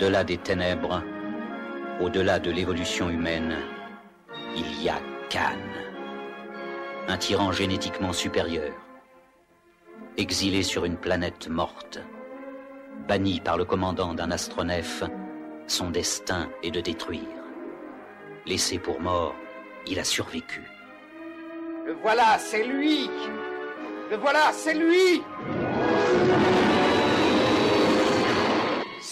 Au-delà des ténèbres, au-delà de l'évolution humaine, il y a Khan, un tyran génétiquement supérieur, exilé sur une planète morte, banni par le commandant d'un astronef, son destin est de détruire. Laissé pour mort, il a survécu. Le voilà, c'est lui Le voilà, c'est lui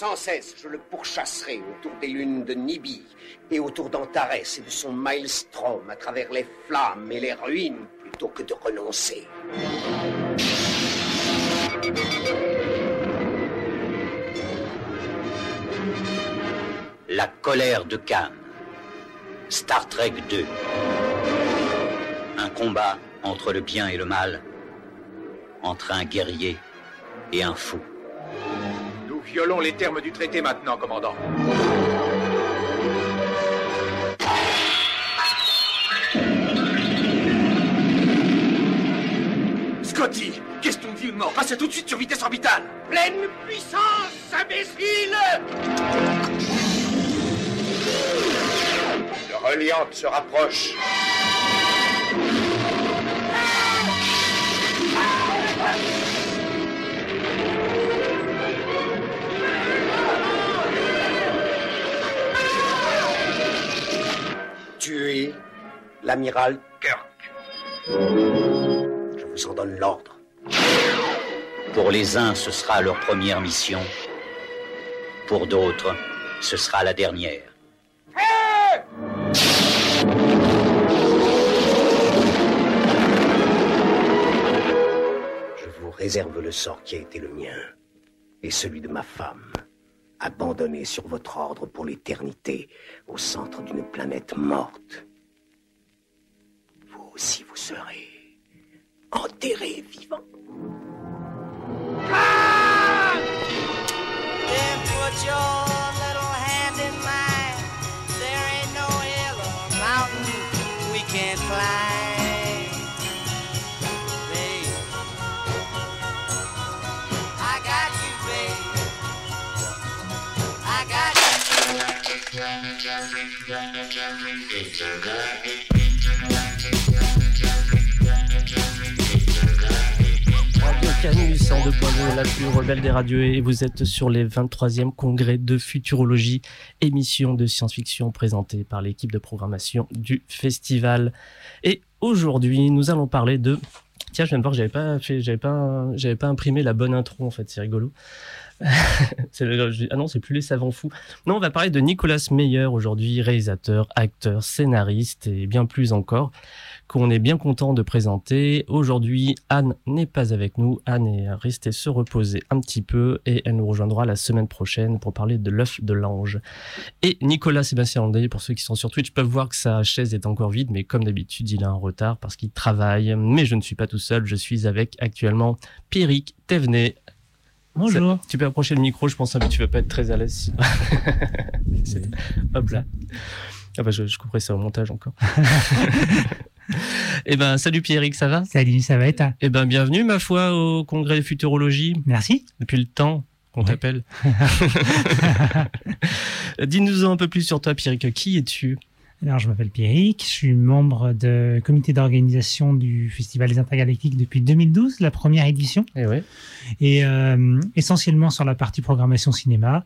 Sans cesse, je le pourchasserai autour des lunes de Nibi et autour d'Antares et de son maelstrom à travers les flammes et les ruines plutôt que de renoncer. La colère de Khan. Star Trek 2. Un combat entre le bien et le mal, entre un guerrier et un fou. Violons les termes du traité maintenant, commandant. Scotty, question de vie ou de mort, passez tout de suite sur vitesse orbitale Pleine puissance, imbécile Le reliante se rapproche. Tuez l'amiral Kirk. Je vous en donne l'ordre. Pour les uns, ce sera leur première mission. Pour d'autres, ce sera la dernière. Je vous réserve le sort qui a été le mien et celui de ma femme, abandonnée sur votre ordre pour l'éternité au centre d'une planète morte. Vous aussi, vous serez enterré vivant. Then Radio Canus 102.2, la plus rebelle des radios, et vous êtes sur les 23e congrès de futurologie, émission de science-fiction présentée par l'équipe de programmation du festival. Et aujourd'hui, nous allons parler de. Tiens, je viens de voir que j'avais pas fait, j'avais pas, j'avais pas imprimé la bonne intro en fait, c'est rigolo. Ah non, c'est plus les savants fous. Non, on va parler de Nicolas Meyer aujourd'hui, réalisateur, acteur, scénariste et bien plus encore qu'on est bien content de présenter. Aujourd'hui, Anne n'est pas avec nous. Anne est restée se reposer un petit peu et elle nous rejoindra la semaine prochaine pour parler de l'œuf de l'ange. Et Nicolas Sébastien Landé, pour ceux qui sont sur Twitch, peuvent voir que sa chaise est encore vide, mais comme d'habitude, il a un retard parce qu'il travaille. Mais je ne suis pas tout seul, je suis avec actuellement Pierrick Thévenet. Bonjour. Tu peux approcher le micro, je pense que tu vas pas être très à l'aise. Hop là. Ah bah je, je couperai ça au montage encore. Eh ben, salut Pierrick, ça va? Salut, ça va et toi? Eh ben, bienvenue, ma foi, au congrès de futurologie, Merci. depuis le temps qu'on Ouais. t'appelle. Dis-nous un peu plus sur toi, Pierrick. Qui es-tu? Alors, je m'appelle Pierrick, je suis membre du comité d'organisation du Festival des Intergalactiques depuis 2012, la première édition, Eh ouais. et euh, essentiellement sur la partie programmation cinéma.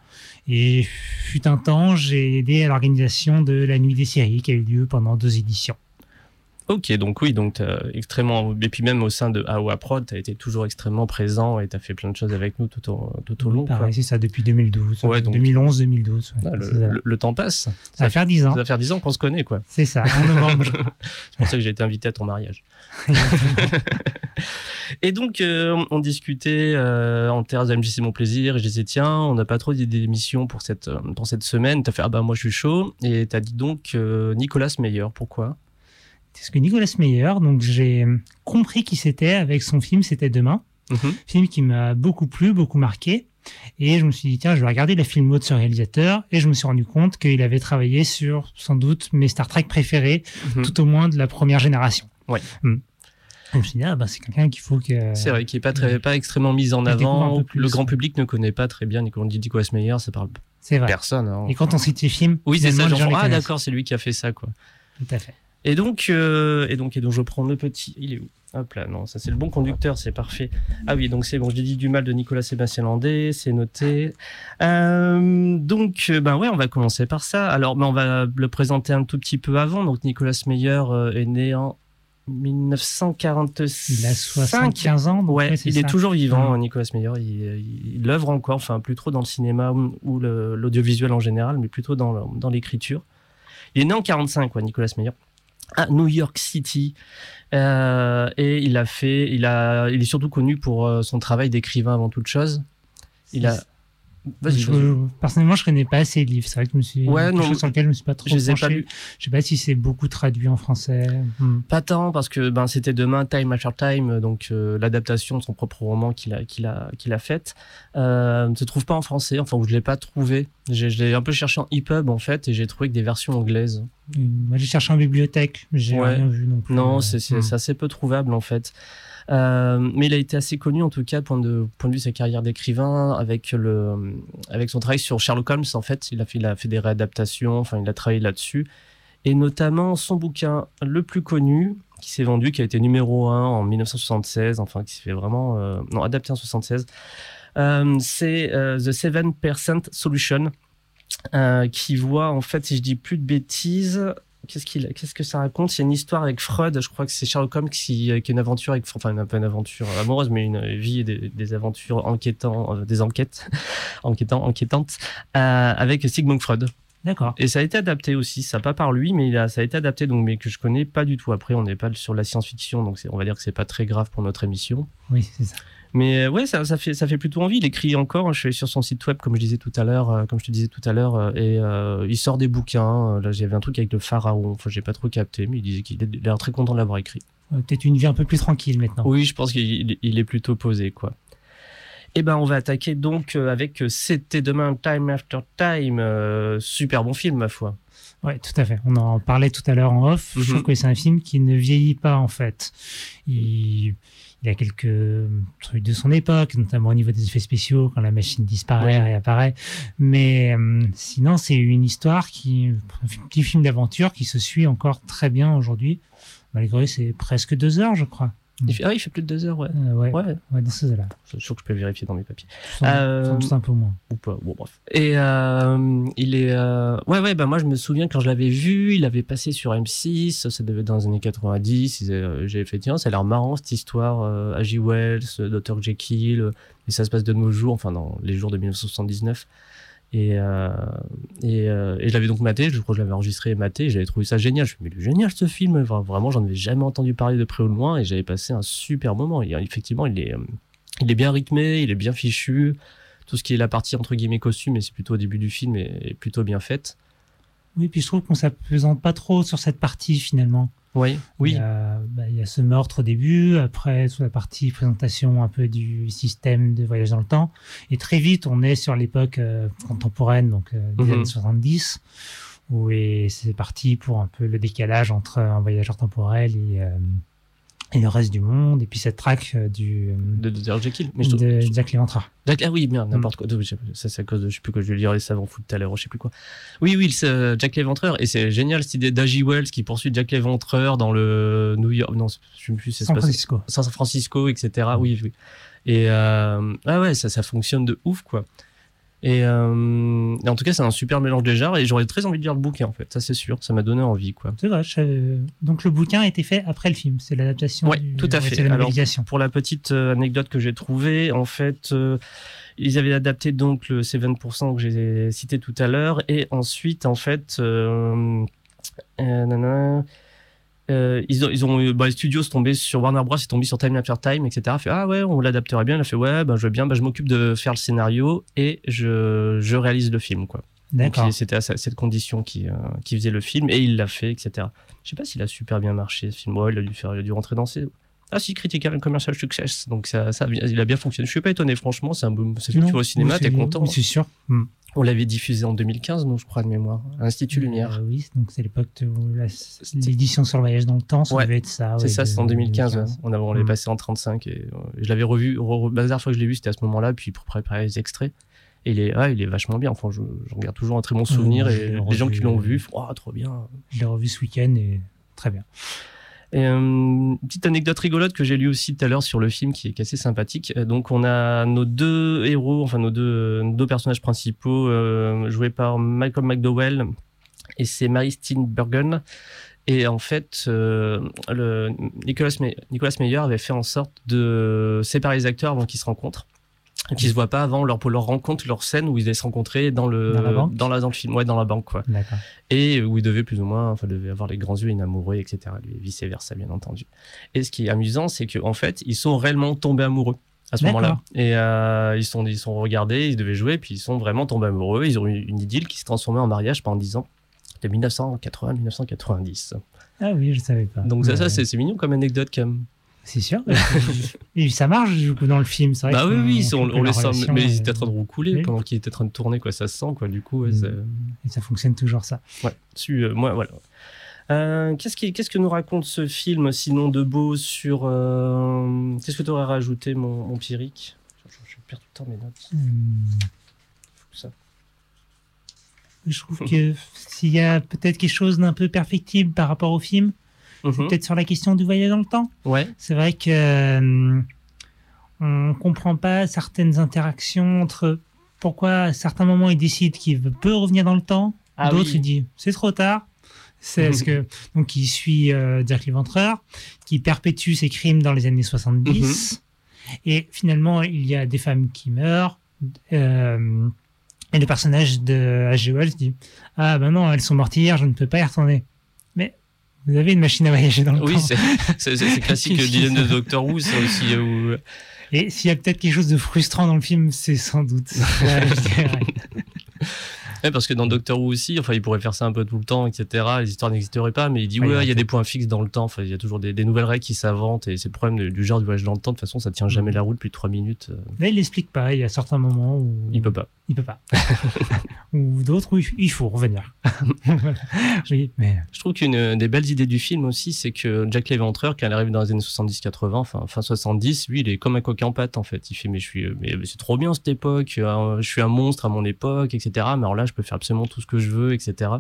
Et fut un temps, j'ai aidé à l'organisation de la Nuit des séries qui a eu lieu pendant deux éditions. Ok, donc oui, donc t'as extrêmement. Et puis même au sein de AOA Prod, tu as été toujours extrêmement présent et tu as fait plein de choses avec nous tout au, tout au long. Pareil, c'est ça, depuis 2012. Ouais, donc- 2011-2012. Ah, le, le- le temps passe. Ça va faire 10 ans. Ça va faire 10 ans qu'on se connaît, quoi. C'est ça, en novembre. C'est pour ça que j'ai été invité à ton mariage. Et donc, euh, on, discutait euh, en terrasse de MJC Mon Plaisir, et je disais, tiens, on n'a pas trop d'idées d'émissions pour cette, euh, pour cette semaine. Tu as fait, ah bah moi je suis chaud. Et tu as dit donc euh, Nicolas Meyer, pourquoi? Parce que Nicolas Meyer, donc j'ai compris qui c'était avec son film C'était demain. Mhm. film qui m'a beaucoup plu, beaucoup marqué. Et je me suis dit, tiens, je vais regarder la filmo de ce réalisateur. Et je me suis rendu compte qu'il avait travaillé sur, sans doute, mes Star Trek préférés, Mhm. tout au moins de la première génération. Ouais. Hmm. Je me suis dit, ah, bah, c'est quelqu'un qu'il faut que. C'est vrai, qui est pas très, pas extrêmement mis en avant. Le grand public ne connaît pas très bien Nicolas, Nicolas Meyer, ça parle C'est vrai. personne. hein. Et quand on cite les films, Oui, c'est ça. genre, ah, d'accord, c'est lui qui a fait ça, quoi. Tout à fait. Et donc, euh, et donc, et donc, je prends le petit. Il est où? Hop là, non, ça c'est le bon conducteur, c'est parfait. Ah oui, donc c'est bon. Je l'ai dit du mal de Nicolas Sébastien Landais, c'est noté. Euh, donc, euh, ben ouais, on va commencer par ça. Alors, ben, on va le présenter un tout petit peu avant. Donc, Nicolas Meyer est né en 1945. Il a 75 ans. donc Ouais, ouais, c'est il est toujours vivant, hein, Nicolas Meyer. Il, il, il œuvre encore, enfin plus trop dans le cinéma ou, l'audiovisuel en général, mais plutôt dans, dans l'écriture. Il est né en 45, ouais, Nicolas Meyer, à New York City, Euh, et il a fait, il a, il est surtout connu pour euh, son travail d'écrivain avant toute chose. Il a, Je- personnellement, je connais pas assez de livres. C'est vrai que je me suis. Ouais, non, chose sur lequel je me suis pas trop je les ai pas penché. lus. Je sais pas si c'est beaucoup traduit en français. Hmm. Pas tant parce que ben c'était demain Time After Time donc euh, l'adaptation de son propre roman qu'il a qu'il a qu'il a faite euh, ne se trouve pas en français enfin ou je l'ai pas trouvé j'ai je l'ai un peu cherché en EPUB en fait et j'ai trouvé que des versions anglaises Moi, j'ai cherché en bibliothèque. J'ai Ouais. rien vu non plus. non Euh, c'est c'est hmm. c'est assez peu trouvable en fait Euh, mais il a été assez connu en tout cas point de point de vue de sa carrière d'écrivain avec le avec son travail sur Sherlock Holmes en fait il a fait il a fait des réadaptations enfin il a travaillé là-dessus et notamment son bouquin le plus connu qui s'est vendu, qui a été numéro 1 en 1976, enfin qui s'est fait vraiment... euh, non, adapté en 76. Euh, c'est The 7% Solution, qui voit, en fait, si je dis plus de bêtises, qu'est-ce, qu'il, qu'est-ce que ça raconte? C'est une histoire avec Freud, je crois que c'est Sherlock Holmes qui, euh, qui a une aventure avec... Enfin, pas une aventure amoureuse, mais une vie et des, des aventures enquêtant, euh, des enquêtes, enquêtant, enquêtantes, euh, avec Sigmund Freud. D'accord. Et ça a été adapté aussi, ça pas par lui, mais il a, ça a été adapté, donc, mais que je connais pas du tout. Après, on n'est pas sur la science-fiction, donc on va dire que c'est pas très grave pour notre émission. Oui, c'est ça. Mais euh, ouais, ça, ça, fait, ça fait plutôt envie. Il écrit encore, je suis sur son site web, comme je disais tout à l'heure, euh, comme je te disais tout à l'heure, euh, et euh, il sort des bouquins. Là, j'avais un truc avec le pharaon, enfin, j'ai pas trop capté, mais il disait qu'il a l'air très content de l'avoir écrit. Peut-être une vie un peu plus tranquille maintenant. Oui, je pense qu'il il est plutôt posé, quoi. Eh ben, on va attaquer donc avec C'était demain, Time After Time. euh, super bon film, ma foi. Ouais, tout à fait. On en parlait tout à l'heure en off. Mhm. Je trouve que c'est un film qui ne vieillit pas en fait. Il, il a quelques trucs de son époque, notamment au niveau des effets spéciaux quand la machine disparaît et réapparaît. Mais euh, sinon, c'est une histoire qui, un petit film d'aventure qui se suit encore très bien aujourd'hui. Malgré c'est presque deux heures, je crois. Il fait, ah, il fait plus de deux heures, ouais. Euh, ouais, Ouais, ouais, dans ces là je suis sûr que je peux vérifier dans mes papiers. Sans, Euh, sans un peu moins. ou pas. Bon, bref. Et euh, il est. euh, Ouais, ouais, bah moi je me souviens quand je l'avais vu, il avait passé sur M6, ça devait être dans les années 90. il- euh, J'ai fait, tiens, ça a l'air marrant cette histoire. Euh, H.G. Wells, Dr. Jekyll, et ça se passe de nos jours, enfin dans les jours de 1979. Et, euh, et, euh, et je l'avais donc maté, je crois que je l'avais enregistré et maté, et j'avais trouvé ça génial. Je me suis dit, mais génial ce film, Vra- vraiment, j'en avais jamais entendu parler de près ou de loin, et j'avais passé un super moment. Et, euh, effectivement, il est, euh, il est bien rythmé, il est bien fichu tout ce qui est la partie entre guillemets costume, et c'est plutôt au début du film, est, est plutôt bien faite. Oui, puis je trouve qu'on s'appesante pas trop sur cette partie finalement. Oui, oui, a, bah, il y a ce meurtre au début, après sur la partie présentation un peu du système de voyage dans le temps, et très vite on est sur l'époque euh, contemporaine, donc euh, des Mhm. années 70, où c'est parti pour un peu le décalage entre un voyageur temporel et, euh, et le reste du monde, et puis cette traque euh, du de, de, de Jekyll. Mais je, de je- Jack Léventreur. Jack- ah oui, merde, n'importe quoi. Je- Ça, c'est à cause de, je sais plus quoi, je vais lire les savants fous tout à l'heure, je sais plus quoi. Oui, oui, c'est Jack l'Éventreur, et c'est génial cette idée d'A.J. Wells qui poursuit Jack l'Éventreur dans le New York, non, je sais plus, c'est San Francisco. San Francisco, etc. Oui, oui. Et euh, ah ouais, ça, ça fonctionne de ouf, quoi. Et, euh, et en tout cas, c'est un super mélange des genres, et j'aurais très envie de lire le bouquin, en fait. Ça, c'est sûr. Ça m'a donné envie, quoi. C'est vrai. je Donc le bouquin a été fait après le film, c'est l'adaptation. Du- tout à fait. Alors. Pour la petite euh, anecdote que j'ai trouvée, en fait, euh, ils avaient adapté donc le 7% que j'ai cité tout à l'heure, et ensuite, en fait, euh, euh, nanana, euh, ils ont, ils ont, bah, les studios sont tombés sur Warner Bros, ils sont tombés sur Time After Time, etc. Fait, ah ouais, on l'adapterait bien. Il a fait, ouais, bah, je veux bien, bah, je m'occupe de faire le scénario et je, je réalise le film, quoi. D'accord. c'était à cette condition qui, euh, qui faisait le film et il l'a fait, etc. Je sais pas s'il a super bien marché ce film. Ouais, il a dû faire, il a dû rentrer dans ses. Ah si, critical and commercial success. Donc ça, ça, il a bien fonctionné. Je suis pas étonné, franchement. C'est un boom. C'est que tu vas au cinéma, t'es content. oui, C'est sûr. Hmm. On l'avait diffusé en 2015, nous, je crois, de mémoire. à L'Institut Lumière. Euh, oui, donc c'est l'époque où l'édition sur le voyage dans le temps, ça Ouais. devait être ça. C'est ouais, ça, c'est en 2015. 2015. ouais. On, avait, on l'avait Mm. passé en 35 et euh, je l'avais revu. re- la dernière fois que je l'ai vu, c'était à ce moment-là. Puis pour préparer les extraits. Et il est, ouais, il est vachement bien. Enfin, je, je regarde toujours un très bon souvenir et les gens qui l'ont euh, vu, oh, trop bien. Je l'ai revu ce week-end et très bien. Et, euh, une petite anecdote rigolote que j'ai lu aussi tout à l'heure sur le film qui est, assez sympathique. Euh, Donc on a nos deux héros, enfin nos deux, deux personnages principaux euh, joués par Malcolm McDowell et c'est Mary Steenburgen. Et en fait, euh, Nicolas Meyer avait fait en sorte de séparer les acteurs avant qu'ils se rencontrent. Et qu'ils se voient pas avant leur, pour leur rencontre, leur scène où ils allaient se rencontrer dans le, Dans la banque dans, la, dans le film, ouais, dans la banque, quoi et où il devait plus ou moins, enfin, devait avoir les grands yeux inamoureux, etc. Lui, vice versa, bien entendu. Et ce qui est amusant, c'est qu'en fait, ils sont réellement tombés amoureux à ce moment-là. Et euh, ils sont, ils sont regardés, ils devaient jouer, puis ils sont vraiment tombés amoureux. Ils ont eu une idylle qui s'est transformée en mariage pendant 10 ans, de 1980-1990. Ah oui, je savais pas. Donc ça, Ouais. ça c'est c'est mignon comme anecdote quand même. C'est sûr. et ça marche du coup dans le film, c'est vrai. Bah oui, oui, on, on la les sent, mais ils euh, étaient en train de roucouler oui. pendant qu'ils étaient en train de tourner, quoi. Ça se sent, quoi. Du coup, ouais, Mm. Et ça fonctionne toujours ça. Ouais, tu, euh, moi, voilà. Euh, qu'est-ce, qui, qu'est-ce que nous raconte ce film, sinon de beau sur. euh, qu'est-ce que tu aurais rajouté, mon, mon Pierrick? Je, je perds tout le temps mes notes. Hum, Ça. Je trouve que s'il y a peut-être quelque chose d'un peu perfectible par rapport au film, Mhm. peut-être sur la question du voyage dans le temps. Ouais, C'est vrai que euh, on comprend pas certaines interactions entre pourquoi à certains moments il décide qu'il peut revenir dans le temps, Ah d'autres oui. il dit c'est trop tard. C'est ce que donc il suit euh, Jack l'Éventreur qui perpétue ses crimes dans les années 70 Mhm. et finalement il y a des femmes qui meurent euh, et le personnage de H.G. Wells dit ah ben non elles sont mortes hier je ne peux pas y retourner vous avez une machine à voyager dans le oui, temps c'est, c'est, classique le dilemme de Doctor Who, ça aussi. euh, Où... Et s'il y a peut-être quelque chose de frustrant dans le film, c'est sans doute. Ouais, parce que dans Doctor Who aussi, enfin, il pourrait faire ça un peu tout le temps, etc. Les histoires n'existeraient pas, mais il dit Ouais, il y a y des points fixes dans le temps. Enfin, il y a toujours des, des nouvelles règles qui s'inventent et c'est le problème de- du genre du voyage dans le temps. De toute façon, ça tient jamais Mhm. la route plus de 3 minutes. euh, Là, il l'explique pas. Il y a certains moments où Il peut pas. il peut pas. Ou d'autres où il- faut revenir. Oui, mais Je trouve qu'une des belles idées du film aussi, c'est que Jack l'Éventreur, quand il arrive dans les années 70-80, enfin fin 70, lui, il est comme un coq en pâte en fait. Il fait mais je suis, mais c'est trop bien cette époque. euh, Je suis un monstre à mon époque, etc. Mais alors là, je peux faire absolument tout ce que je veux, etc.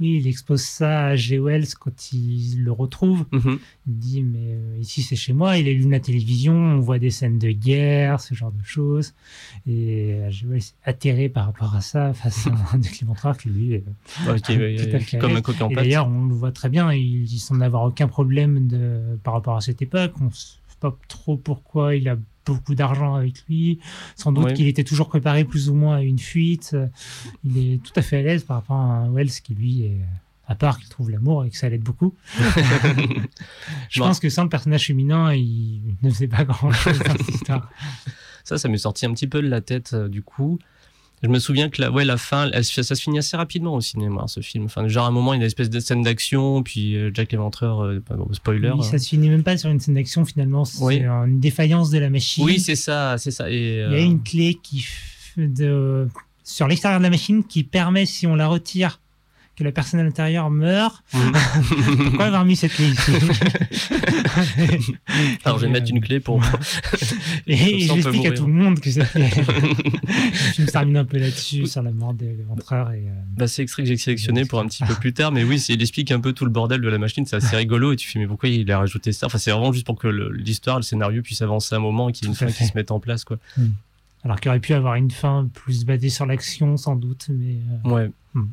oui, il expose ça à G. Wells quand il le retrouve. Mhm. Il dit mais euh, ici c'est chez moi. Il allume la télévision, on voit des scènes de guerre, ce genre de choses. Et G. Wells est atterré par rapport à ça face à un Jack l'Éventreur qui lui est comme un coq en Et pâte. d'ailleurs, on le voit très bien, il, il semble n'avoir aucun problème de, par rapport à cette époque. On pas trop pourquoi il a beaucoup d'argent avec lui. Sans doute qu'il était toujours préparé plus ou moins à une fuite. Il est tout à fait à l'aise par rapport à un Wells qui, lui, est, à part qu'il trouve l'amour et que ça l'aide beaucoup. Je pense que sans le personnage féminin, il ne faisait pas grand-chose dans cette histoire. Ça, ça m'est sorti un petit peu de la tête euh, du coup. Je me souviens que la, ouais, la fin, elle ça se finit assez rapidement au cinéma, ce film. Enfin, genre à un moment, il y a une espèce de scène d'action, puis euh, Jack l'Éventreur, euh, bon, spoiler. Oui, euh. ça se finit même pas sur une scène d'action, finalement. C'est Oui. une défaillance de la machine. Oui, c'est ça, c'est ça. Et, Il y a euh, une clé qui de, sur l'extérieur de la machine qui permet, si on la retire, que la personne à l'intérieur meurt. Pourquoi avoir mis cette clé ici Alors, je vais mettre une clé pour. Et peut j'explique à tout le monde que cette clé. film se termine un peu là-dessus, sur la mort de l'entreur. Et, euh, Bah, c'est extrait que j'ai sélectionné pour un petit peu plus tard, mais oui, il explique un peu tout le bordel de la machine, c'est assez rigolo, et tu fais, mais pourquoi il a rajouté ça? Enfin, c'est vraiment juste pour que l'histoire, le scénario puisse avancer un moment et qu'il y ait une fin qui se mette en place, quoi. alors qu'il aurait pu avoir une fin plus basée sur l'action, sans doute. Mais euh, Ouais. Hmm.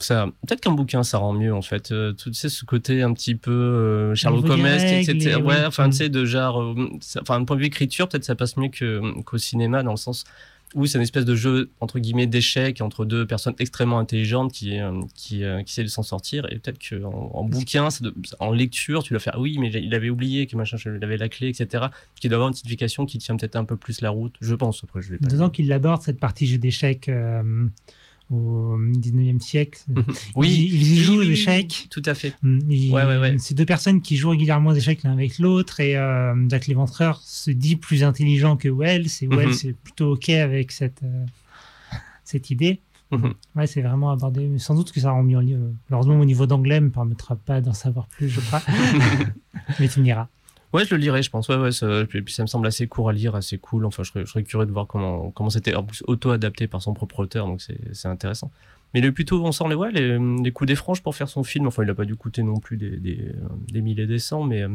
Ça, peut-être qu'un bouquin, ça rend mieux, en fait. Euh, tu sais, ce côté un petit peu euh, Sherlock Holmes, etc. et- Ouais, oui. enfin, tu sais, de genre. euh, ça- Enfin, d'un point de vue écriture, peut-être ça passe mieux que- qu'au cinéma, dans le sens où c'est une espèce de jeu, entre guillemets, d'échecs entre deux personnes extrêmement intelligentes qui, euh, qui, qui essaient de s'en sortir. Et peut-être qu'en en bouquin, ça doit- en lecture, tu dois faire, oui, mais il avait oublié que machin, il avait la clé, etc. Qui doit avoir une signification qui tient peut-être un peu plus la route, je pense. Après, je l'ai pas D'autant qu'il aborde cette partie jeu d'échecs au 19e siècle. Oui, Ils, ils jouent aux échecs. Tout à fait. Mm, Ouais, ouais, ouais. C'est deux personnes qui jouent régulièrement aux échecs l'un avec l'autre et euh, Jack l'Éventreur se dit plus intelligent que Wells et Wells Mhm. est plutôt ok avec cette, euh, cette idée. Mhm. Ouais, c'est vraiment abordé. Mais sans doute que ça rend mieux. Malheureusement, au niveau d'anglais, me permettra pas d'en savoir plus, je crois. Mais tu me diras. Ouais, je le lirai, je pense. Ouais, ouais, ça, puis, ça me semble assez court à lire, assez cool. Enfin, je serais, je serais curieux de voir comment comment c'était en plus auto-adapté par son propre auteur, donc c'est intéressant. Mais il est plutôt, on sent les, ouais, les, les coups des franges pour faire son film. Enfin, il a pas dû coûter non plus des, des, des milliers des cents, mais euh,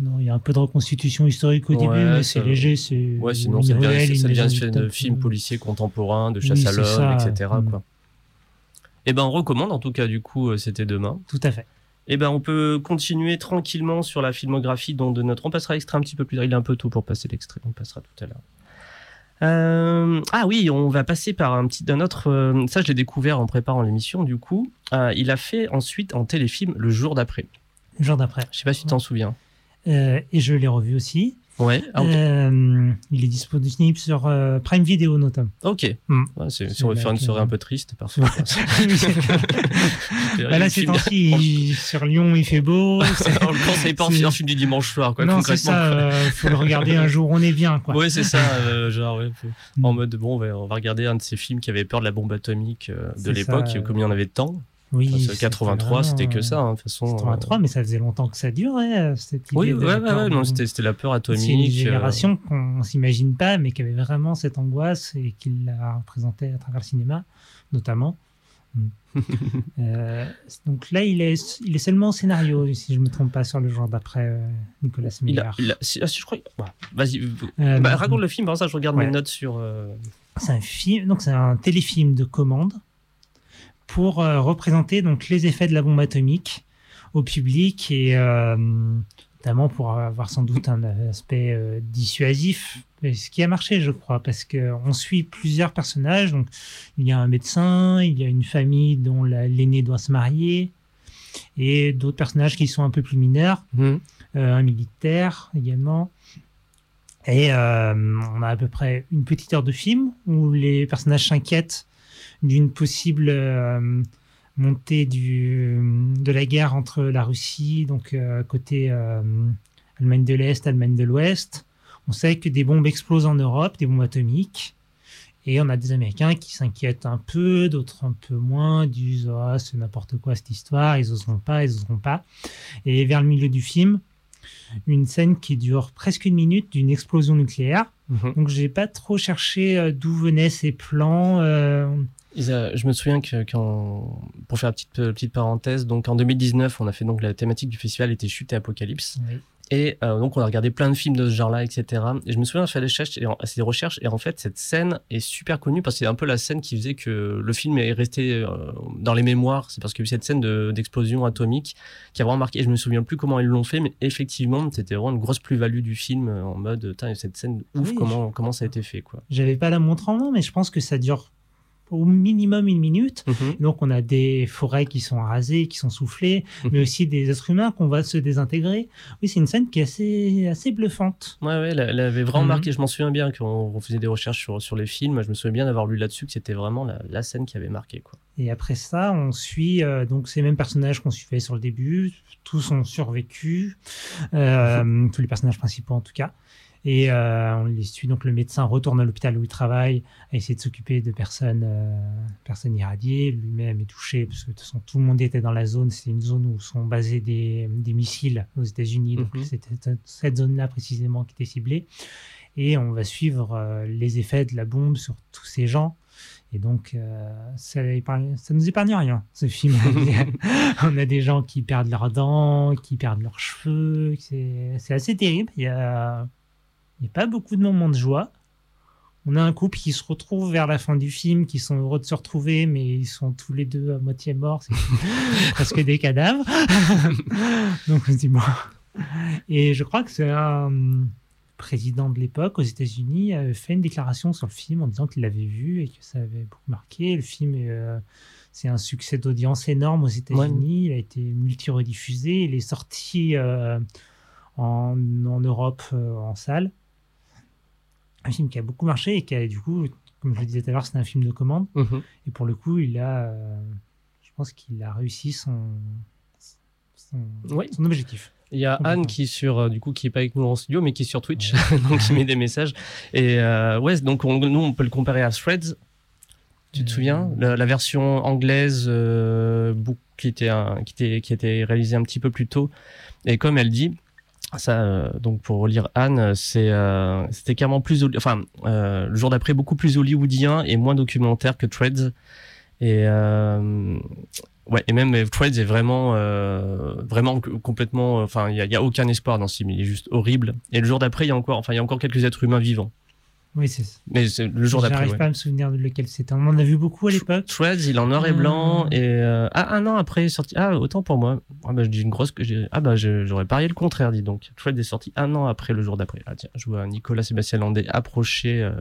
Non, il y a un peu de reconstitution historique au Ouais, début, mais c'est léger. C'est ouais, sinon ça devient, ça devient top. film policier contemporain, de Oui, chasse à l'homme, etc. mm. Quoi. Et ben, on recommande en tout cas, du coup, euh, c'était demain. Tout à fait. Eh ben, on peut continuer tranquillement sur la filmographie dont de notre. On passera l'extrait un petit peu plus tard. Il est un peu tôt pour passer l'extrait. On passera tout à l'heure. Euh, ah oui, on va passer par un petit d'un autre. euh, ça, je l'ai découvert en préparant l'émission. Du coup, Euh, il a fait ensuite en téléfilm le jour d'après. Le jour d'après. Je sais pas si tu t'en souviens. Et je l'ai revu aussi. Ouais. Ah. Euh, il est disponible sur euh, Prime Video notamment. ok. Mm. Ouais, c'est- si C'est on veut faire une soirée un peu triste, parfois. Bah là, ces temps-ci, sur Lyon, il fait beau. c'est- on le conseille pas en c'est- film- un film du dimanche soir, quoi. non, c'est ça. euh, faut le regarder un jour, on est bien, quoi. Ouais, c'est ça, euh, genre, ouais, faut- Mm. en mode, bon, on va, on va regarder un de ces films qui avait peur de la bombe atomique de C'est l'époque, et comme il y en avait de temps. Oui. Parce que c'était 83, c'était que vraiment, ça, hein, de toute façon. euh, 83, mais ça faisait longtemps que ça durait, euh, cette idée Oui, ouais, la ouais, non, c'était c'était la peur C'est atomique. une euh, génération qu'on s'imagine pas, mais qui avait vraiment cette angoisse et qui l'a représentée à travers le cinéma, notamment. Mm. Euh, donc là, il est, il est seulement au scénario, si je me trompe pas, sur le jour d'après euh, Nicolas il Miller. a, il a- si- ah, si, je crois. ouais, Vas-y, Euh, bah, raconte le film, avant ça, je regarde ouais. mes notes sur. euh, C'est un film, donc c'est un téléfilm de commande pour euh, représenter donc les effets de la bombe atomique au public et euh, notamment pour avoir sans doute un aspect euh, dissuasif, ce qui a marché, je crois, parce que on suit plusieurs personnages. Donc il y a un médecin, il y a une famille dont la- l'aîné doit se marier et d'autres personnages qui sont un peu plus mineurs euh, un militaire également. Et euh, on a à peu près une petite heure de film où les personnages s'inquiètent d'une possible euh, montée du, de la guerre entre la Russie, donc euh, côté euh, Allemagne de l'Est, Allemagne de l'Ouest. On sait que des bombes explosent en Europe, des bombes atomiques. Et on a des Américains qui s'inquiètent un peu, d'autres un peu moins, disent ah, c'est n'importe quoi cette histoire, ils oseront pas, ils oseront pas. Et vers le milieu du film, une scène qui dure presque une minute d'une explosion nucléaire. Mhm. Donc j'ai pas trop cherché d'où venaient ces plans. euh, Je me souviens que quand, pour faire une petite, petite parenthèse, donc en 2019, on a fait donc la thématique du festival était chute et apocalypse. Et euh, donc, on a regardé plein de films de ce genre-là, etc. Et je me souviens, j'ai fait des recherches, et en- ces recherches, et en fait, cette scène est super connue parce que c'est un peu la scène qui faisait que le film est resté euh, dans les mémoires. C'est parce qu'il y a eu cette scène de- d'explosion atomique qui a vraiment marqué. Et je me souviens plus comment ils l'ont fait, mais effectivement, c'était vraiment une grosse plus-value du film euh, en mode, cette scène ouf, Oui, comment, comment ça a été fait, quoi. J'avais pas la montre en main, mais je pense que ça dure au minimum une minute. Mhm. Donc on a des forêts qui sont rasées, qui sont soufflées, Mhm. mais aussi des êtres humains qu'on va se désintégrer. Oui, c'est une scène qui est assez, assez bluffante. Ouais, ouais, elle, avait vraiment Mhm. marqué. Je m'en souviens bien quand on faisait des recherches sur, sur les films. Je me souviens bien d'avoir lu là-dessus que c'était vraiment la, la scène qui avait marqué, quoi. Et après ça, on suit euh, donc ces mêmes personnages qu'on suivait sur le début. Tous ont survécu, euh, tous les personnages principaux en tout cas. Et euh, on les suit. Donc le médecin retourne à l'hôpital où il travaille, à essayer de s'occuper de personnes, euh, personnes irradiées. Lui-même est touché parce que de toute façon tout le monde était dans la zone. C'est une zone où sont basés des, des missiles aux États-Unis. Donc Mhm. c'était cette zone-là précisément qui était ciblée. Et on va suivre euh, les effets de la bombe sur tous ces gens. Et donc, euh, ça, épargne- ça nous épargne rien, ce film. on a des gens qui perdent leurs dents, qui perdent leurs cheveux. C'est c'est assez terrible. Il y a, il y a pas beaucoup de moments de joie. On a un couple qui se retrouve vers la fin du film, qui sont heureux de se retrouver, mais ils sont tous les deux à moitié morts. C'est presque des cadavres. Donc, on se dit, bon. Et je crois que c'est un président de l'époque aux États-Unis avait fait une déclaration sur le film en disant qu'il l'avait vu et que ça avait beaucoup marqué. Le film euh, c'est un succès d'audience énorme aux États-Unis. Il a été multi-rediffusé. Il est sorti euh, en, en Europe euh, en salle. Un film qui a beaucoup marché et qui a du coup, comme je le disais tout à l'heure, c'est un film de commande. Mhm. Et pour le coup, il a, euh, je pense qu'il a réussi son, son, Oui. son objectif. Il y a. Anne qui sur, euh, du coup, qui est pas avec nous en studio, mais qui est sur Twitch, donc qui met des messages. Et euh, ouais, donc on- nous, on peut le comparer à Threads. Tu te Euh, souviens? La, la version anglaise euh, qui était un- qui était qui était réalisée un petit peu plus tôt. Et comme elle dit, Ça, euh, donc pour relire Anne, c'est euh, c'était carrément plus, enfin euh, le jour d'après beaucoup plus hollywoodien et moins documentaire que Threads. Et euh, ouais, et même euh, Threads est vraiment, euh, vraiment complètement, enfin il y a, y a aucun espoir dans ce film, il est juste horrible. Et le jour d'après, il y a encore, enfin il y a encore quelques êtres humains vivants. Oui, c'est Mais c'est le jour d'après. J'arrive ouais. pas à me souvenir de lequel c'était. On en a vu beaucoup à l'époque. Threads, il est en noir et blanc Hmm. et euh, ah un an après il est sorti. Ah autant pour moi. Ah bah je dis une grosse que j'ai. Ah bah je- j'aurais parié le contraire dis donc. Threads est sorti un an après le jour d'après. Ah tiens, je vois Nicolas Sébastien Landais approcher euh,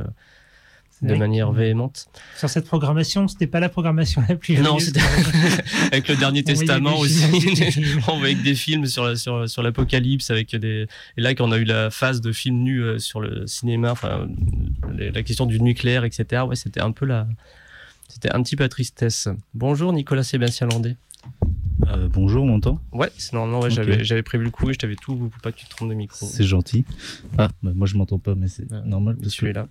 de manière véhémente. Sur cette programmation, c'était pas la programmation la plus. Non, c'était avec le dernier testament aussi. films, des films. on voyait des films sur la- sur sur l'apocalypse avec des et là quand on a eu la phase de films nus euh, sur le cinéma, enfin les- la question du nucléaire, etc. Ouais, c'était un peu la c'était un petit peu la tristesse. Bonjour Nicolas Sébastien Landais. Euh, bonjour, on m'entend Ouais, c'est normal, ouais, Ok. j'avais, j'avais prévu le coup et je t'avais tout pour pas que tu te trompes de micro. C'est gentil. Ah, bah, moi je m'entends pas, mais c'est Ouais. normal. Je Parce suis que... là.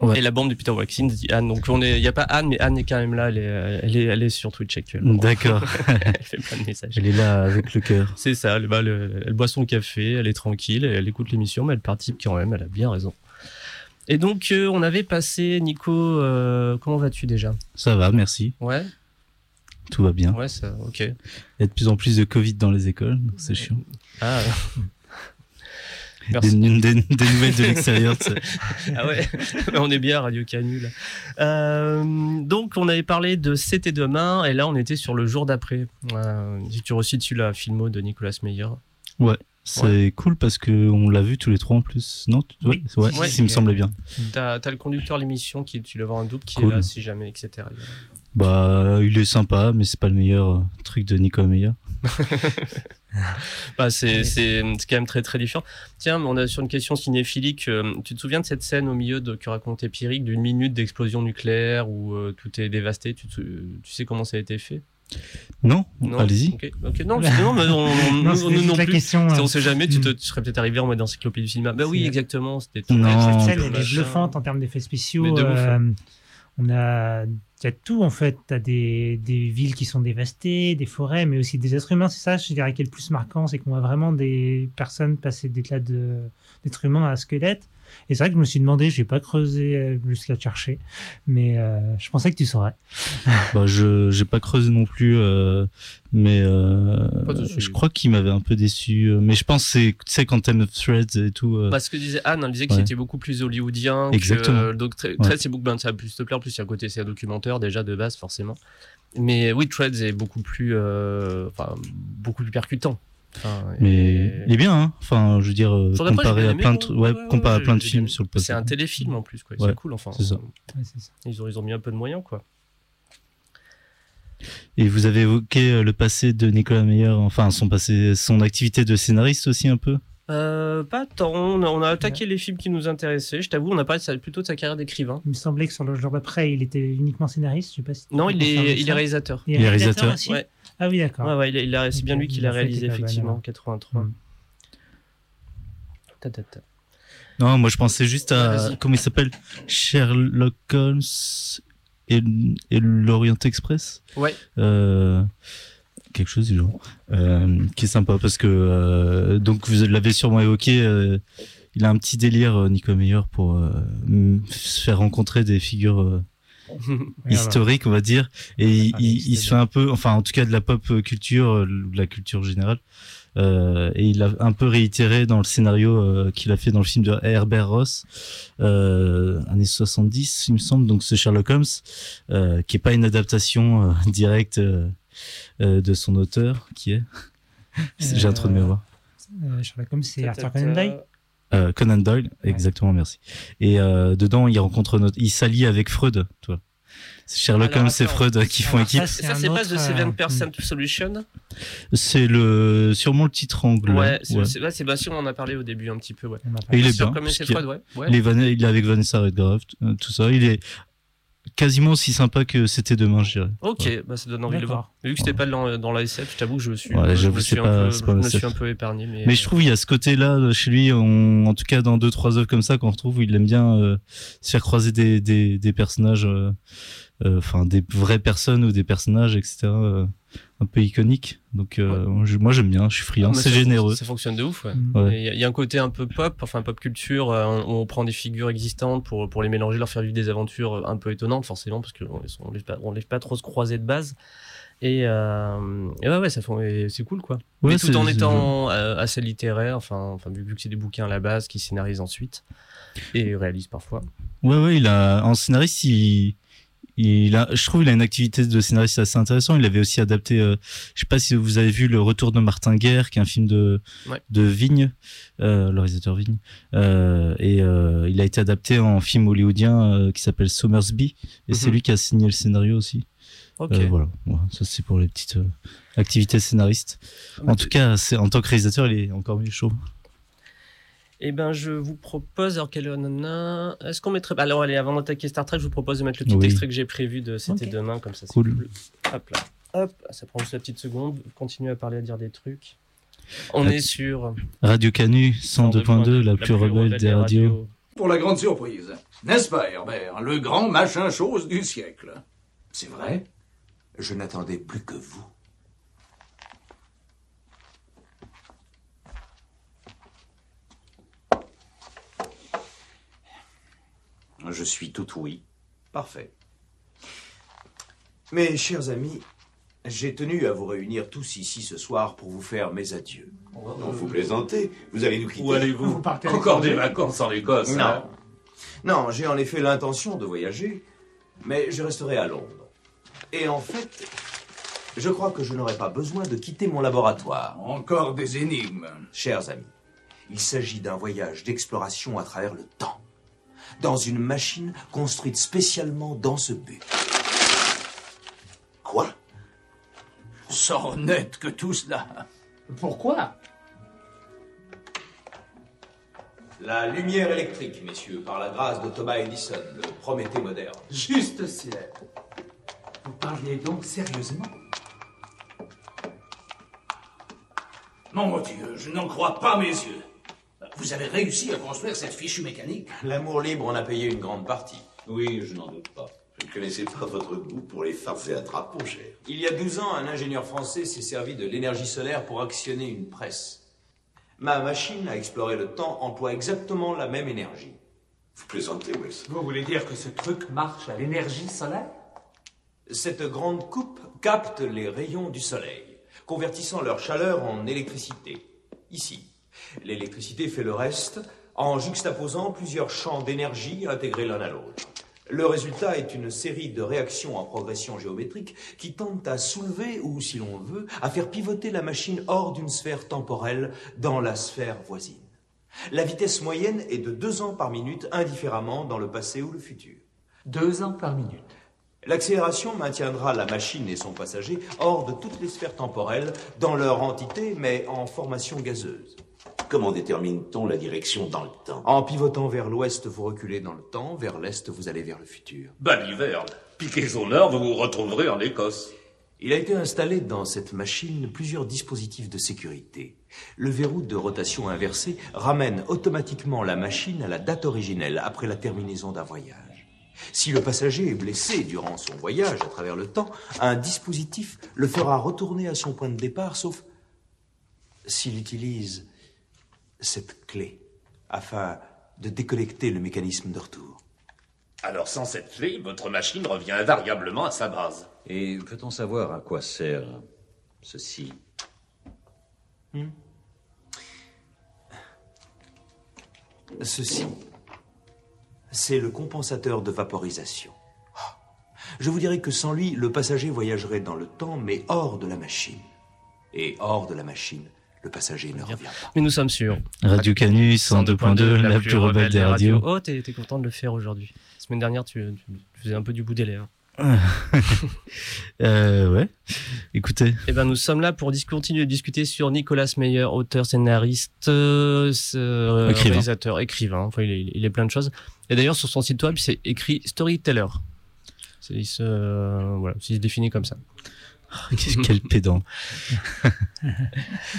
Ouais. Et la bande de Peter Waxin dit Anne. Donc on est, il y a pas Anne, mais Anne est quand même là. Elle est, elle est, elle est sur Twitch actuellement. D'accord. elle fait plein de messages. Elle est là avec le cœur. C'est ça. Elle, bah, boit son café, elle est tranquille, elle écoute l'émission, mais elle participe quand même. Elle a bien raison. Et donc euh, on avait passé Nico. euh, comment vas-tu déjà? Ça va, merci. Ouais, Tout va bien. ouais, ça, ok. Il y a de plus en plus de Covid dans les écoles, c'est chiant. Ah. Des, des- des nouvelles de l'extérieur. Ah ouais, on est bien à Radio Canu là. Euh, donc on avait parlé de C'était demain et là on était sur le jour d'après. Euh, si tu resitues la filmo de Nicolas Meyer. C'est cool parce que on l'a vu tous les trois en plus. Non Ouais, Oui. ouais, Ouais. il me semblait bien. T'as as le conducteur de l'émission qui tu vas voir un double qui Cool. est là si jamais etc. Bah, il est sympa, mais c'est pas le meilleur euh, truc de Nico Meyer. Bah, c'est c'est c'est quand même très très différent. Tiens, on a sur une question cinéphilique. euh, tu te souviens de cette scène au milieu de que racontait Pierrick d'une minute d'explosion nucléaire où euh, tout est dévasté? Tu, te- tu sais comment ça a été fait? Non, Non? Allez-y. Ok, ok. Non, non, mais on, on- Non, non la plus. question. Si euh, on sait jamais, tu, te, Mm. tu serais peut-être arrivé en mode encyclopédie du cinéma. Bah oui, exactement. C'était Non. Cette scène, elle est bluffante en termes d'effets spéciaux. Euh, on a, il y tout en fait. T'as des, des villes qui sont dévastées, des forêts, mais aussi des êtres humains. C'est ça, je dirais, qui est le plus marquant, c'est qu'on voit vraiment des personnes passer d'état d'être humain à squelette. Et c'est vrai que je me suis demandé, je vais pas creusé euh, jusqu'à chercher, mais euh, je pensais que tu saurais. Bah, je j'ai pas creusé non plus, euh, mais euh, je crois qu'il m'avait un peu déçu. euh, Mais je pense que c'est tu sais quand t'aimes Threads et tout. euh, Bah, que disait Anne, elle disait que Ouais. c'était beaucoup plus hollywoodien. Exactement. Que, donc, très, Ouais. c'est beaucoup, ben, ça va plus te plaire. En plus, il y a un côté, c'est un documentaire déjà de base, forcément. Mais oui, Threads est beaucoup plus, euh, enfin, beaucoup plus percutant. Enfin, mais il est bien, hein. Enfin, je veux dire, euh, j'ai comparé à aimé, plein de, ouais, Ouais, ouais, comparé à ouais, plein de films sur le C'est un podcast. téléfilm en plus, quoi. Ouais, C'est cool, enfin. c'est ça. Ouais, c'est ça. Ils ont, ils ont mis un peu de moyens, quoi. Et vous avez évoqué euh, le passé de Nicolas Meyer, enfin son passé, son activité de scénariste aussi un peu? Euh, pas tant. On a, on a attaqué les films qui nous intéressaient. Je t'avoue, on a parlé de sa- plutôt de sa carrière d'écrivain. Il me semblait que sur le jour d'après, il était uniquement scénariste. Je sais pas si tu Non, il est, il est réalisateur. Il Il est est réalisateur. réalisateur aussi? Ouais. Ah oui, d'accord. Ouais, ouais, il c'est bien lui qui l'a réalisé, effectivement, en alors. 83. Mm. Ta, ta, ta. Non, moi je pensais juste à comment il s'appelle? Sherlock Holmes et, et l'Orient Express? Ouais. Euh, quelque chose du genre, euh, qui est sympa parce que euh, donc vous l'avez sûrement évoqué. euh, il a un petit délire, Nico Meyer, pour euh, se faire rencontrer des figures euh, Ouais, historiques, on va dire. Et il, il- oui, il se fait un peu, enfin en tout cas de la pop culture, euh, de la culture générale. Euh, et il a un peu réitéré dans le scénario euh, qu'il a fait dans le film de Herbert Ross, euh, années 70, il me semble, donc ce Sherlock Holmes, euh, qui est pas une adaptation euh, directe euh, euh, de son auteur, qui est. J'ai un trou de Euh, mémoire. Euh, Sherlock Holmes, c'est Arthur Conan. Doyle. Euh, Conan Doyle, exactement, merci. Et euh, dedans, il rencontre notre, il s'allie avec Freud, toi. C'est Sherlock Holmes et. Freud qui font équipe. ça, C'est pas The Seven euh, Percent Solution C'est le sûrement le titre anglais. Ouais, c'est bah, si on en a parlé au début un petit peu, ouais. Il est bien. Est il est avec Vanessa Redgrave, euh, tout ça. Il est quasiment aussi sympa que c'était demain, je dirais. Ok, bah, ça donne envie de le voir. Vu que c'était pas dans, dans la SF, je t'avoue que je me suis, Ouais, je j'avoue, me c'est suis, un, pas- peu, c'est pas je me suis un peu épargné. Mais, Mais je trouve il y a ce côté-là euh, chez lui, on- en tout cas dans deux trois œuvres comme ça qu'on retrouve où il aime bien euh, se faire croiser des, des, des personnages, euh, euh, enfin des vraies personnes ou des personnages, etc. un peu iconique. Donc euh, moi j'aime bien, je suis friand, Ah, c'est généreux. Ça fonctionne de ouf. ouais. Mm. Ouais. Il y, a- il y a un côté un peu pop, enfin pop culture, euh, où on prend des figures existantes pour, pour les mélanger, leur faire vivre des aventures euh, un peu étonnantes, forcément, parce qu'on ne laisse, pas- on pas trop se croiser de base. Et, euh, et ouais, ouais, ça font- et c'est cool, quoi. Ouais, Mais tout en étant euh, assez littéraire, enfin, enfin vu que c'est des bouquins à la base qui scénarisent ensuite et réalisent parfois. Ouais, ouais, il a, en scénariste, il, il a, je trouve, il a une activité de scénariste assez intéressante. Il avait aussi adapté, euh, je sais pas si vous avez vu Le Retour de Martin Guerre, qui est un film de, Ouais. de Vigne, euh, le réalisateur Vigne. Euh, et euh, il a été adapté en film hollywoodien qui s'appelle Somersby. Et c'est Mhm. lui qui a signé le scénario aussi. Ok. Euh, voilà. Ça c'est pour les petites activités scénaristes. En tout cas, c'est en tant que réalisateur, il est encore mieux chaud. Eh ben, je vous propose, alors quelle nana, est-ce qu'on mettrait, alors allez, avant d'attaquer Star Trek, je vous propose de mettre le petit Oui. extrait que j'ai prévu de C'était demain, comme ça, c'est Cool. cool. Hop là, hop, ça prend juste la petite seconde, continue à parler, à dire des trucs. On est sur Radio Canu 102.2, la, plus rebelle des radios. Pour la grande surprise. N'est-ce pas, Herbert Le grand machin chose du siècle? C'est vrai? Je n'attendais plus que vous. Je suis tout oui. Parfait. Mes chers amis, j'ai tenu à vous réunir tous ici ce soir pour vous faire mes adieux. Non, vous plaisantez. Vous allez nous quitter. Où allez-vous partez Encore des vacances en Écosse Non. hein Non, j'ai en effet l'intention de voyager, mais je resterai à Londres. Et en fait, je crois que je n'aurai pas besoin de quitter mon laboratoire. Encore des énigmes. Chers amis, il s'agit d'un voyage d'exploration à travers le temps, dans une machine construite spécialement dans ce but. Quoi? Sort net que tout cela. Pourquoi? La lumière électrique, messieurs, par la grâce de Thomas Edison, le Prométhée moderne. Juste ciel. Vous parliez donc sérieusement Mon Dieu, je n'en crois pas mes yeux. Vous avez réussi à construire cette fichue mécanique L'amour libre en a payé une grande partie. Oui, je n'en doute pas. Je ne connaissais pas votre goût pour les farces et attrapes, mon cher. Il y a 12 ans, un ingénieur français s'est servi de l'énergie solaire pour actionner une presse. Ma machine à explorer le temps emploie exactement la même énergie. Vous plaisantez, Wilson. Vous voulez dire que ce truc marche à l'énergie solaire? Cette grande coupe capte les rayons du soleil, convertissant leur chaleur en électricité. Ici, l'électricité fait le reste en juxtaposant plusieurs champs d'énergie intégrés l'un à l'autre. Le résultat est une série de réactions en progression géométrique qui tentent à soulever, ou si l'on veut, à faire pivoter la machine hors d'une sphère temporelle dans la sphère voisine. La vitesse moyenne est de 2 ans par minute, indifféremment dans le passé ou le futur. Deux ans par minute. L'accélération maintiendra la machine et son passager hors de toutes les sphères temporelles, dans leur entité, mais en formation gazeuse. Comment détermine-t-on la direction dans le temps? En pivotant vers l'ouest, vous reculez dans le temps, vers l'est, vous allez vers le futur. Baliverne, piquez au nord, vous vous retrouverez en Écosse. Il a été installé dans cette machine plusieurs dispositifs de sécurité. Le verrou de rotation inversé ramène automatiquement la machine à la date originelle après la terminaison d'un voyage. Si le passager est blessé durant son voyage à travers le temps, un dispositif le fera retourner à son point de départ, sauf s'il utilise cette clé afin de déconnecter le mécanisme de retour. Alors sans cette clé, votre machine revient invariablement à sa base. Et peut-on savoir à quoi sert ceci? Ceci, c'est le compensateur de vaporisation. Ah. Je vous dirais que sans lui, le passager voyagerait dans le temps, mais hors de la machine. Et hors de la machine, le passager ne revient pas. Mais nous sommes sur Radio Canu 102.2, la plus rebelle des radios. Oh, t'es t'es content de le faire aujourd'hui. La semaine dernière, tu, tu- tu faisais un peu du bout des lèvres. Euh, ouais. Écoutez, Eh ben, nous sommes là pour dis- continuer de discuter sur Nicolas Meyer, auteur, scénariste, euh, Écrivain. réalisateur, écrivain. Enfin, il est, il est plein de choses. Et d'ailleurs, sur son site web, c'est écrit storyteller. C'est- Il se, euh, voilà, il se définit comme ça. Quel pédant.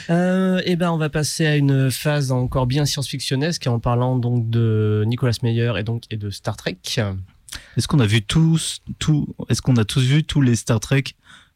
Euh, eh ben, on va passer à une phase encore bien science-fictionnesque en parlant donc de Nicolas Meyer et donc et de Star Trek. Est-ce qu'on a vu tous, tout, est-ce qu'on a tous vu tous les Star Trek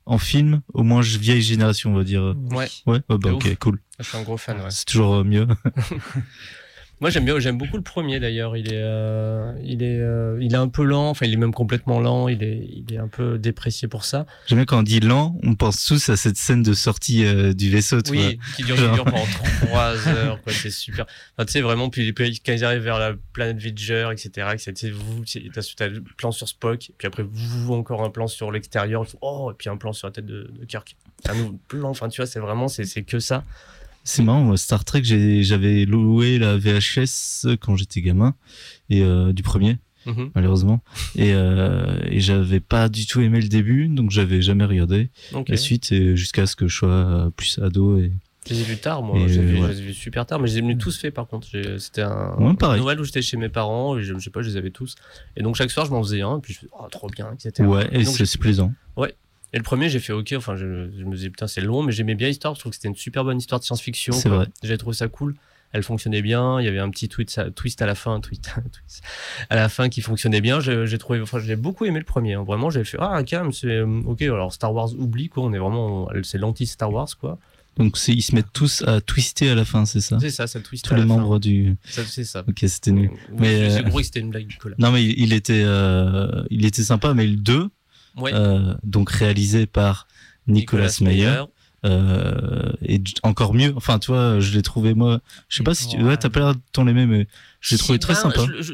en film, au moins vieille génération, on va dire? Ouais. Ouais, ouais, bah ok, ouf. cool. Je suis un gros fan, ouais. C'est toujours euh, mieux. Moi j'aime bien, j'aime beaucoup le premier d'ailleurs. Il est, euh, il est, euh, il est un peu lent. Enfin, il est même complètement lent. Il est, il est un peu déprécié pour ça. J'aime bien quand on dit lent, on pense tous à cette scène de sortie euh, du vaisseau. tu Oui, vois. qui dure, qui dure pendant trois heures. Quoi, c'est super. Enfin, tu sais vraiment, puis, puis quand ils arrivent vers la planète Vidger, etc. sais, vous, t'as t'as le plan sur Spock, puis après vous encore un plan sur l'extérieur. Oh, et puis un plan sur la tête de, de Kirk. Un nouveau plan. Enfin, tu vois, c'est vraiment, c'est que ça. C'est marrant, Star Trek, j'avais loué la VHS quand j'étais gamin, et euh, du premier, Mhm. malheureusement. Et, euh, et j'avais pas du tout aimé le début, donc j'avais jamais regardé la suite, et jusqu'à ce que je sois euh, plus ado. Et... Je les ai vus tard, moi. Et, Je les ai vus- ouais. je les ai vus super tard, mais je les ai vus tous faits par contre. C'était un Ouais. Noël où j'étais chez mes parents, et je, je sais pas, je les avais tous. Et donc chaque soir, je m'en faisais un, et puis je faisais, oh, trop bien, etc. Ouais, et c'est c'est plaisant. Ouais. Et le premier, j'ai fait OK. Enfin, je, je me disais, putain, c'est long, mais j'aimais bien l'histoire. Je trouve que c'était une super bonne histoire de science-fiction. C'est vrai. J'avais trouvé ça cool. Elle fonctionnait bien. Il y avait un petit twist, à- twist à la fin, un twist, un twist à la fin qui fonctionnait bien. J'ai j'ai trouvé, enfin, j'ai beaucoup aimé le premier. hein. Vraiment, j'ai fait, ah, même, c'est euh, OK. Alors, Star Wars oublie, quoi. On est vraiment, c'est l'anti-Star Wars, quoi. Donc c'est- ils se mettent tous à twister à la fin, c'est ça? C'est ça, ça twist Tous à les la fin. membres du. Ça, C'est ça. Ok, c'était nul. Oui, mais j'ai euh, compris que c'était une blague, Nicolas. Non, mais il, il était, euh, il était sympa, mais le 2, Ouais. euh, donc réalisé par Nicolas, Nicolas Meyer, Meyer. euh, et encore mieux. Enfin, tu vois, je l'ai trouvé moi. Je sais pas si tu, Ouais. t'as pas l'air de t'en l'aimer, mais je l'ai trouvé très ben, sympa. je- je-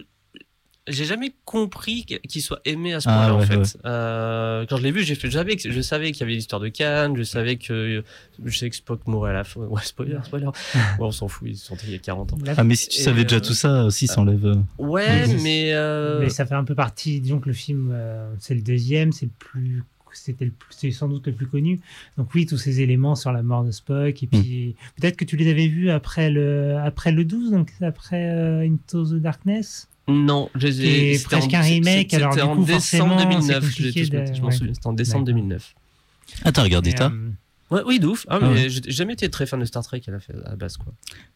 J'ai jamais compris qu'il soit aimé à ce Ah, point-là en ouais, fait. ouais. Euh, quand je l'ai vu, j'ai fait, je savais que je savais qu'il y avait l'histoire de Cannes, je savais que je sais que Spock mourrait à la fin. Ouais, spoiler, spoiler. ouais, on s'en fout, ils sont il y a 40 ans. Ah, mais si tu Et, savais déjà euh, tout ça aussi, ça enlève. euh, Ouais, Oui. mais euh, Mais ça fait un peu partie, disons que le film, euh, c'est le deuxième, c'est le plus, c'était le plus- c'est sans doute le plus connu. Donc oui, tous ces éléments sur la mort de Spock, et puis peut-être que tu les avais vus après le, après le 12, donc après euh, Into the Darkness? Non, je les Qui ai. est c'était presque en- un remake, c'était alors du en décembre forcément, 2009. c'est je m'en souviens, c'était en décembre D'accord. 2009. Ah, t'as regardé ça euh, Ouais, oui, de ouf. Ah, Ah mais ouais. j'ai jamais été très fan de Star Trek à la, à la base, quoi.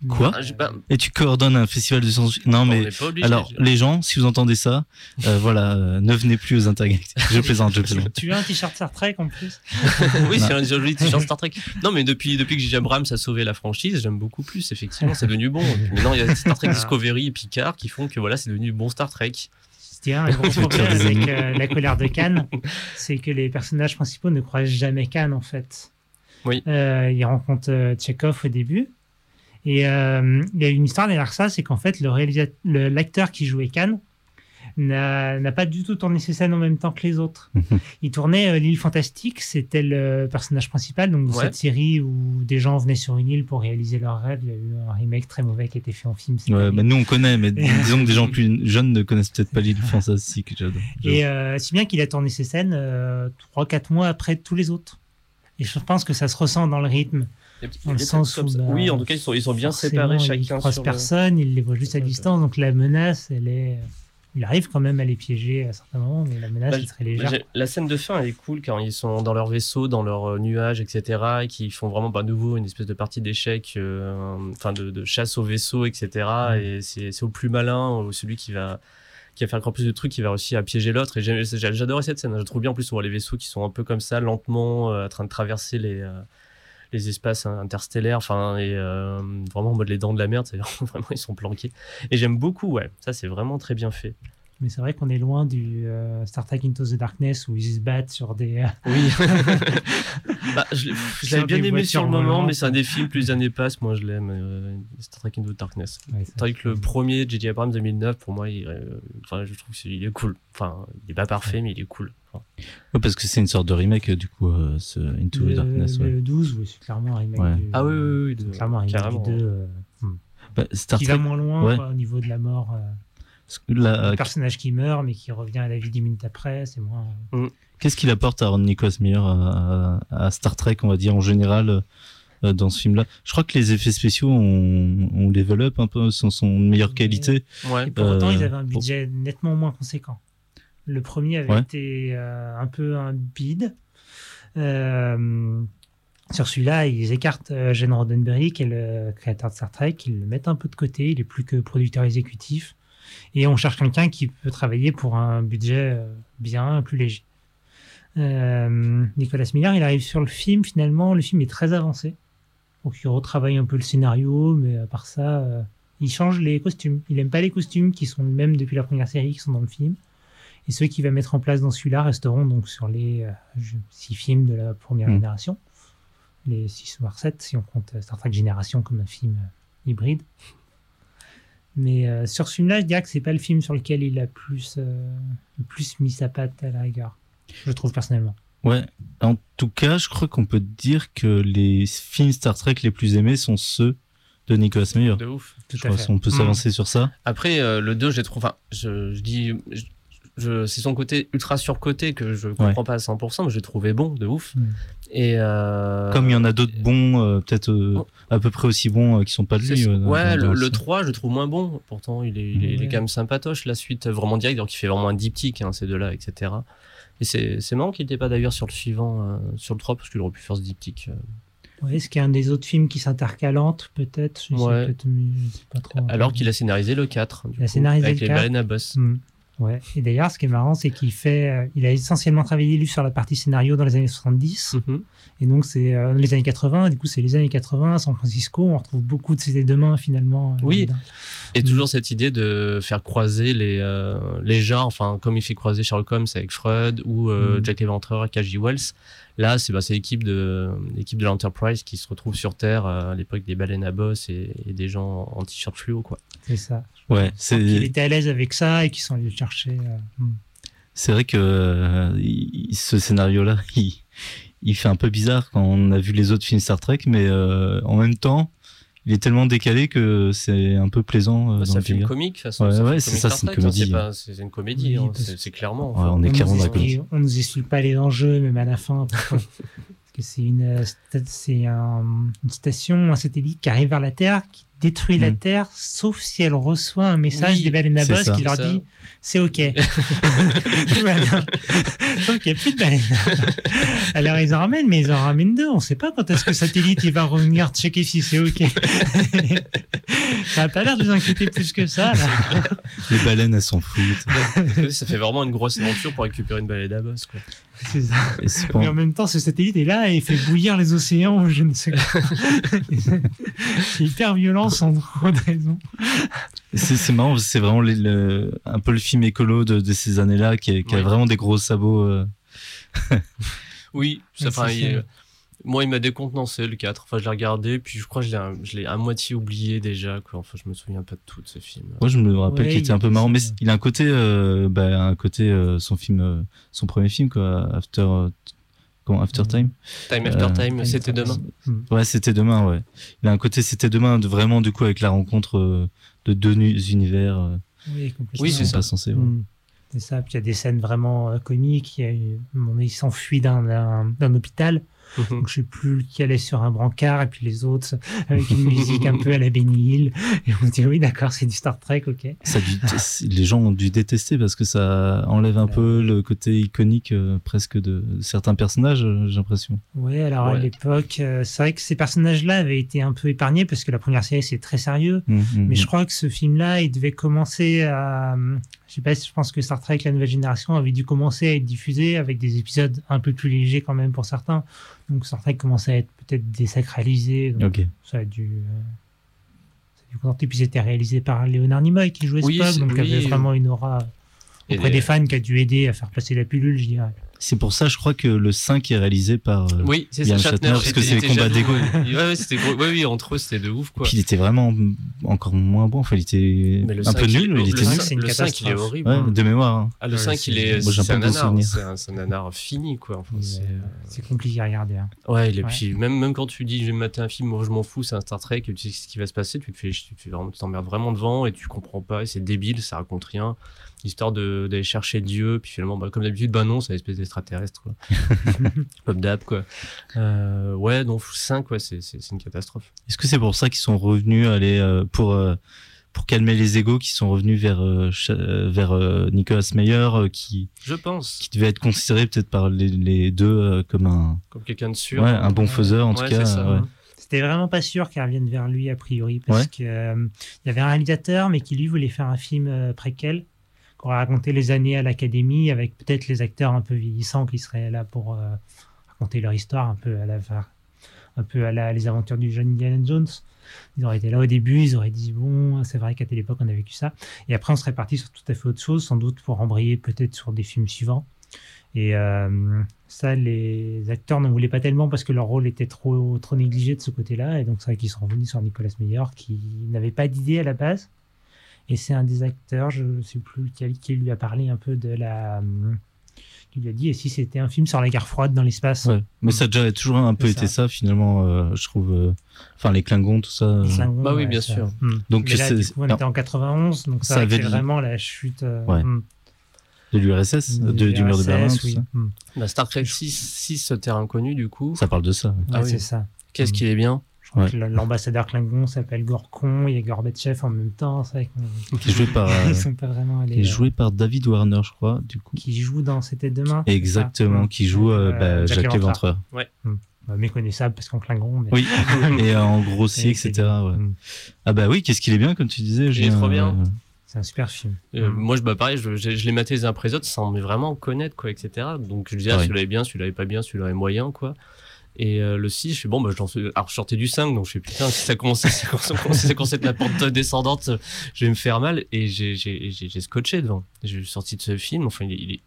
Quoi Ah, pas- Et tu coordonnes un festival de science Non, on mais obligé. alors les gens, si vous entendez ça, euh, voilà, euh, ne venez plus aux intergalactiques. Je plaisante, je plaisante. Tu as un t-shirt Star Trek en plus? Oui, Non. c'est un joli t-shirt Star Trek. Non, mais depuis, depuis que J.J. Abrams a sauvé la franchise, j'aime beaucoup plus, effectivement, c'est devenu bon. Maintenant, il y a Star Trek Discovery et Picard qui font que voilà, c'est devenu bon Star Trek. C'est un gros problème avec euh, la colère de Cannes, c'est que les personnages principaux ne croisent jamais Cannes en fait. Oui. Euh, ils rencontrent euh, Tchekhov au début. Et euh, il y a une histoire derrière ça, c'est qu'en fait, le l'acteur qui jouait Cannes n'a pas du tout tourné ses scènes en même temps que les autres. il tournait euh, l'île fantastique, c'était le personnage principal, donc de Ouais. cette série où des gens venaient sur une île pour réaliser leurs rêves. Il y a eu un remake très mauvais qui a été fait en film. Ouais, bah nous on connaît, mais disons que des gens plus jeunes ne connaissent peut-être pas l'île fantastique. Et euh, si bien qu'il a tourné ses scènes euh, 3-4 mois après tous les autres. Et je pense que ça se ressent dans le rythme. Il y a des Dans le sens comme où, ça. bah, oui, en tout cas, ils sont, ils sont bien séparés chacun. croise sur le- personne, il les voit juste à distance. Donc la menace, elle est. Il arrive quand même à les piéger à certains moments, mais la menace Bah, est très Bah, légère. j'ai- La scène de fin, elle est cool quand ils sont dans leur vaisseau, dans leur euh, nuage, etc. Et qui font vraiment pas nouveau une espèce de partie d'échecs, euh, enfin de, de chasse au vaisseau, etc. Et c'est au plus malin, au celui qui va qui va faire encore plus de trucs, qui va réussir à piéger l'autre. Et j'adorais cette scène. Je trouve bien en plus on voit les vaisseaux qui sont un peu comme ça, lentement, euh, en train de traverser les euh, espaces interstellaires, enfin et euh, vraiment en mode les dents de la merde. vraiment ils sont planqués. Et j'aime beaucoup, ouais. Ça c'est vraiment très bien fait. Mais c'est vrai qu'on est loin du euh, Star Trek Into the Darkness où ils se battent sur des. euh, Oui. bah, je je l'avais bien aimé sur le moment, mais c'est un des films, plus les années passent, moi je l'aime. euh, Star Trek Into the Darkness. Ouais, C'est vrai que le premier, J.J. Abrams 2009, pour moi, il, euh, enfin, je trouve qu'il est cool. Enfin, il est pas parfait, mais il est cool. Enfin, Ouais, parce que c'est une sorte de remake du coup, euh, ce Into the le, Darkness. ouais. le 12, oui, c'est clairement un remake. Ouais. du- Ah oui, oui, oui, de- clairement un remake carrément. du 2. euh, hmm. Bah, Star qui Trek, va moins loin ouais. quoi, au niveau de la mort. Euh, le euh, personnage qui meurt, mais qui revient à la vie 10 minutes après, c'est moins. qu'est-ce qu'il apporte à Nicolas Meyer à, à- Star Trek, on va dire en général euh, dans ce film-là? Je crois que les effets spéciaux, on, on level up un peu, sont, sont de meilleure qualité. Ouais. Et pour autant, Euh, ils avaient un pour- budget nettement moins conséquent. Le premier avait Ouais. été euh, un peu un bide. Euh, sur celui-là, ils écartent euh, Gene Roddenberry, qui est le créateur de Star Trek, ils le mettent un peu de côté, il est plus que producteur exécutif. Et on cherche quelqu'un qui peut travailler pour un budget euh, bien plus léger. Euh, Nicolas Miller, il arrive sur le film, finalement, le film est très avancé. Donc il retravaille un peu le scénario, mais à part ça, euh, il change les costumes. Il aime pas les costumes qui sont les mêmes depuis la première série, qui sont dans le film. Et ceux qu'il va mettre en place dans celui-là resteront donc sur les euh, six films de la première Mm. génération. Les six voire sept, si on compte Star Trek Génération comme un film hybride. Mais euh, sur ce film-là, je dirais que c'est pas le film sur lequel il a plus, euh, le plus mis sa patte à la rigueur. Je trouve personnellement. Ouais. En tout cas, je crois qu'on peut dire que les films Star Trek les plus aimés sont ceux de Nicolas Meyer. De ouf. Tout Je à crois fait. qu'on peut Mm. s'avancer sur ça. Après, euh, le 2, je les trouve. Enfin, je, je dis. je- c'est son côté ultra surcoté que je comprends pas à 100%, mais je l'ai trouvé bon, de ouf. Mm. Et euh, Comme il y en a d'autres bons, euh, peut-être euh, Oh. à peu près aussi bons, euh, qui sont pas de lui. euh, ouais, le, le 3, je le trouve moins bon. Pourtant, il est, il est, il est Ouais. quand même sympatoche. La suite, vraiment direct, donc il fait vraiment un diptyque, hein, ces deux-là, etc. Et c'est c'est marrant qu'il n'était pas d'ailleurs sur le suivant, euh, sur le 3, parce qu'il aurait pu faire ce diptyque. euh. Ouais, est-ce qu'il y a un des autres films qui s'intercalentent peut-être? Ouais. Alors qu'il a scénarisé le 4. du Il a coup, scénarisé avec le les 4. baleines à boss. Mm. Ouais. Et d'ailleurs, ce qui est marrant, c'est qu'il fait, euh, il a essentiellement travaillé lui sur la partie scénario dans les années 70. Mhm. Et donc, c'est euh, les années 80. Du coup, c'est les années 80 à San Francisco. On retrouve beaucoup de ces deux mains finalement. euh, Oui. Et Mm. toujours cette idée de faire croiser les, euh, les genres, enfin, comme il fait croiser Sherlock Holmes avec Freud ou euh, Mm. Jack l'Éventreur avec H.G. Wells. Là, c'est bah, c'est l'équipe de, l'équipe de l'Enterprise qui se retrouve sur Terre euh, à l'époque des baleines à boss et, et des gens en t-shirt fluo, quoi. C'est ça. Ouais, Il était à l'aise avec ça et qu'ils sont allés le chercher. euh, mm. c'est vrai que euh, ce scénario-là, il, il fait un peu bizarre quand on a vu les autres films Star Trek, mais euh, en même temps, il est tellement décalé que c'est un peu plaisant Bah, dans ça le fait une délire. comédie, de toute façon. Ouais, ça fait ouais, une c'est ça, Star c'est une Trek, hein, comédie. pas- C'est une comédie, Oui, hein, c'est c'est clairement. Ouais, on est nous clairement dans la. On nous explique pas les enjeux, même à la fin. pourquoi. Parce que c'est une, c'est un- une station, un satellite qui arrive vers la Terre, qui détruit la Mm. Terre, sauf si elle reçoit un message Oui, des baleines à c'est bosse ça. qui leur C'est ça. C'est OK. Sauf qu'il n'y a plus de baleines. Alors ils en ramènent, mais ils en ramènent deux. On ne sait pas quand est-ce que le satellite il va revenir checker si c'est OK. ça n'a pas l'air de vous inquiéter plus que ça. Là. Les baleines, elles s'en foutent. ça fait vraiment une grosse aventure pour récupérer une balade à boss, quoi. C'est ça. Et c'est Mais en même temps, ce satellite est là et il fait bouillir les océans, ou je ne sais quoi. c'est hyper violent sans trop de raison. C'est marrant, c'est vraiment les- le- un peu le film écolo de, de ces années-là qui, a- vraiment des gros sabots. euh. Oui, ça, Ouais, moi, il m'a décontenancé le 4. Enfin, je l'ai regardé, puis je crois que je l'ai à moitié oublié déjà. Quoi. Enfin, je me souviens pas de tout de ce film. Moi, je me rappelle Ouais, qu'il était a un peu marrant, mais il a un côté, euh, bah, un côté euh, son film, euh, son premier film, quoi, After, euh, comment, After Mhm. Time. Time After Euh, Time, c'était demain. Ouais, c'était demain, ouais. Il a un côté, c'était demain, de, vraiment, du coup, avec la rencontre euh, de deux nu- univers. euh, Oui, complètement. Oui, c'est ça. pas censés, ouais. Mm. C'est ça. Puis il y a des scènes vraiment euh, comiques. Il, y a eu- on- il s'enfuit d'un hôpital. Mhm. Donc, je sais plus lequel est sur un brancard et puis les autres avec une musique un peu à la Benny Hill. Et on se dit oui, d'accord, c'est du Star Trek, ok. Ça a dû- les gens ont dû détester parce que ça enlève un Ouais. peu le côté iconique euh, presque de certains personnages, euh, j'ai l'impression. Ouais, alors à l'époque, euh, c'est vrai que ces personnages-là avaient été un peu épargnés parce que la première série c'est très sérieux. Mm, mm, Mais je crois que ce film-là, il devait commencer à. Je sais pas si je pense que Star Trek, la nouvelle génération, avait dû commencer à être diffusé avec des épisodes un peu plus légers quand même pour certains. Donc Star Trek commençait à être peut-être désacralisé. Donc Ok. ça a dû. euh, ça a dû contenter. Puis c'était réalisé par Léonard Nimoy qui jouait Oui, Spock, donc il oui. avait vraiment une aura auprès des fans qui a dû aider à faire passer la pilule, je dirais. C'est pour ça, je crois que le 5 est réalisé par. euh, Oui, c'est Yann Shatner, Shatner. parce que c'est les combats d'ego. Ouais, ouais, c'était gros. Ouais, oui, entre eux, c'était de ouf, quoi. Puis il était vraiment encore moins bon. Enfin, il était un 5, peu nul, il- mais il le était cinq, nul. cinq- c'est une Le 5, il est horrible. Ouais, de mémoire. hein. Ah, le Ouais, 5, c'est- il est, moi, j'ai c'est un un peu de nanar. souvenirs. C'est un, nanar fini, quoi. Enfin, c'est, euh, C'est compliqué à regarder. hein. Ouais, et Ouais. puis même, même quand tu dis je vais me mater un film, moi je m'en fous, c'est un Star Trek, et tu sais ce qui va se passer, tu te fais, tu t'emmerdes vraiment devant et tu comprends pas, et c'est débile, ça raconte rien. Histoire de- d'aller chercher Dieu, puis finalement, bah, comme d'habitude, bah non, c'est une espèce d'extraterrestre. Pop d'ap, quoi. Euh, ouais, donc 5, ouais, c'est, une catastrophe. Est-ce que c'est pour ça qu'ils sont revenus aller euh, pour euh, pour calmer les égos, qui sont revenus vers vers euh, Nicolas Meyer, euh, qui Je pense, qui devait être considéré peut-être par les, les deux euh, comme un comme quelqu'un de sûr. ouais, un bon faiseur en Ouais, tout cas. c'est ça. ouais. C'était vraiment pas sûr qu'ils reviennent vers lui a priori parce Ouais. que euh, il y avait un réalisateur mais qui lui voulait faire un film euh, préquel aurait raconté les années à l'académie avec peut-être les acteurs un peu vieillissants qui seraient là pour euh, raconter leur histoire un peu à la un peu à la, les aventures du jeune Indiana Jones. Ils auraient été là au début, ils auraient dit bon, c'est vrai qu'à telle époque on a vécu ça. Et après on serait parti sur tout à fait autre chose, sans doute pour embrayer peut-être sur des films suivants. Et euh, ça, les acteurs n'en voulaient pas tellement parce que leur rôle était trop, trop négligé de ce côté-là. Et donc c'est vrai qu'ils sont revenus sur Nicolas Meyer qui n'avait pas d'idée à la base. Et c'est un des acteurs, je ne sais plus lequel, qui lui a parlé un peu de la. qui lui a dit, et si c'était un film sur la guerre froide dans l'espace Ouais. Mais ça a déjà toujours un peu été ça. finalement, euh, je trouve. euh, Enfin, les Klingons, tout ça. euh, Les Klingons, Bah oui, ouais, bien ça- sûr. Hmm. Donc, Mais là, c'est- du coup, on non. était en 91, donc Ça ça, avait vraiment la chute euh, Ouais. hmm. de l'URSS, de- du mur de Berlin, tout oui. ça. Hmm. Bah, Star Trek 6, 6 Terre Inconnue, du coup. Ça parle de ça. Ah oui. c'est ça. Qu'est-ce qu'il est bien? Ouais. l'ambassadeur Klingon s'appelle Gorkon, il y a Gorbatchev en même temps. C'est vrai qu'on- Qui est joué par, euh, Ils sont pas vraiment allés. qui est euh, joué par David Warner, je crois, du coup. qui joue dans C'était demain. Exactement, Hmm. qui joue euh, Euh, bah, Jack Jacques Léventreur. Léventreur. Bah, méconnaissable parce qu'en Klingon. Mais... Oui, et en grossier, Et etc. ouais. Hmm. Ah bah oui, qu'est-ce qu'il est bien, comme tu disais. Il est trop bien. euh, C'est un super film. Euh, Mm. Moi, je, bah, pareil, je, je, je les matais les uns après les autres sans mais vraiment connaître, quoi, etc. Donc, je disais, ah, Ouais. celui-là est bien, celui-là est pas bien, celui-là est moyen, quoi. Et euh, le 6, je fais bon, bah, j'en suis- alors je sortais du 5, donc je fais putain, si ça commence, si ça ça être la pente descendante, je vais me faire mal. Et j'ai- j'ai j'ai- j'ai scotché devant. Suis sorti de ce film, enfin, il est, il est,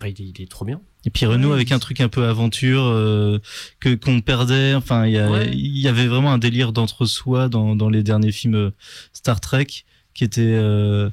bah, il est, il est trop bien. Et puis Renault Ouais, avec un truc un peu aventure euh, que qu'on perdait. Enfin, il y, a- Ouais. il y avait vraiment un délire d'entre-soi dans, dans les derniers films euh, Star Trek qui était euh,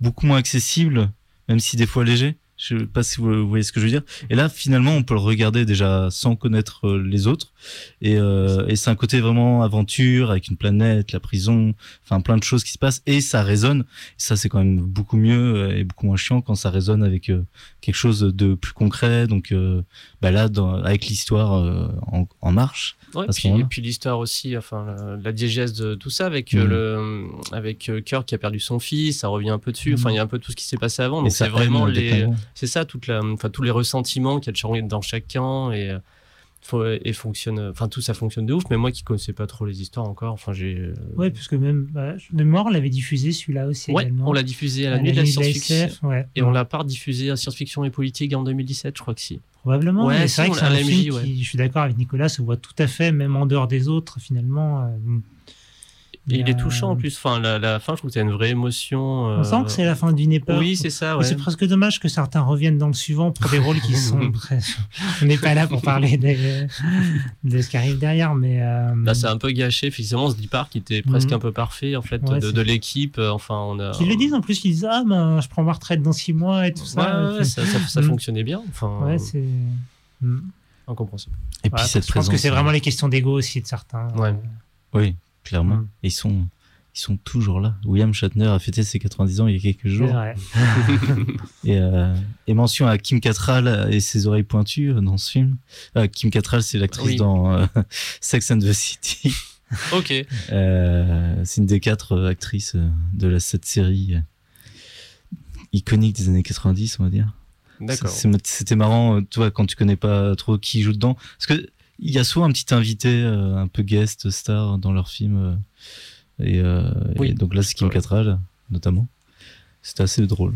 beaucoup moins accessible, même si des fois léger. Je sais pas si vous, voyez ce que je veux dire. Et là, finalement, on peut le regarder déjà sans connaître euh, les autres. Et, euh, et c'est un côté vraiment aventure avec une planète, la prison, enfin plein de choses qui se passent. Et ça résonne. Ça, c'est quand même beaucoup mieux euh, et beaucoup moins chiant quand ça résonne avec euh, quelque chose de plus concret. Donc euh, bah là, avec l'histoire en marche. Ouais, puis, et puis l'histoire aussi, enfin la, la diégèse de tout ça avec Mhm. le avec euh, Kirk qui a perdu son fils, ça revient un peu dessus. Enfin, il y a un peu tout ce qui s'est passé avant. Donc c'est vraiment les, c'est ça toute la, enfin tous les ressentiments qu'il y a dans chacun et et fonctionne, enfin tout ça fonctionne de ouf. Mais moi qui connaissais pas trop les histoires encore, enfin j'ai. euh, Ouais, parce que même bah, de on l'avait diffusé celui-là aussi Ouais, également. on l'a diffusé à la À nuit de la science-fiction. Ouais. Et on l'a pas diffusé à science-fiction et politique en 2017, je crois que si. Probablement. Ouais, si, c'est vrai que c'est un film qui, je suis d'accord avec Nicolas, se voit tout à fait, même en dehors des autres, finalement. euh, Et il est euh, touchant en plus. Enfin, la, la fin, je trouve que t'as une vraie émotion. On sent euh, que c'est la fin d'une époque. Oui, c'est ça. Ouais. C'est presque dommage que certains reviennent dans le suivant pour des rôles qui sont. On n'est pas là pour parler des- de ce qui arrive derrière, mais. euh, Là, c'est un peu gâché. Effectivement, ce départ qui était presque Mhm. un peu parfait, en fait, Ouais, de, l'équipe. Euh, Enfin, on a. Qu'ils le disent en plus, qu'ils disent Ah, ben, je prends ma retraite dans six mois et tout Ouais, ça. ouais, Et puis- ça, ça, ça Mm. fonctionnait bien. Enfin, Ouais, c'est. Mm. incompréhensible. Et puis Ouais, cette je pense que c'est euh, vraiment les questions d'ego aussi de certains. Ouais. Oui, clairement. Mm. Et ils sont, ils sont toujours là. William Shatner a fêté ses 90 ans il y a quelques jours. vrai. Et, euh, et mention à Kim Cattrall et ses oreilles pointues euh, dans ce film. Euh, Kim Cattrall, c'est l'actrice Oui. dans euh, Sex and the City. Ok. C'est une des quatre actrices de la, cette série iconique des années 90, on va dire. D'accord. C'était marrant, tu vois, quand tu connais pas trop qui joue dedans. Parce que il y a souvent un petit invité, euh, un peu guest star dans leur film. euh, et, euh, Oui. et donc là, c'est Kim. Cattrall, notamment. C'était assez drôle.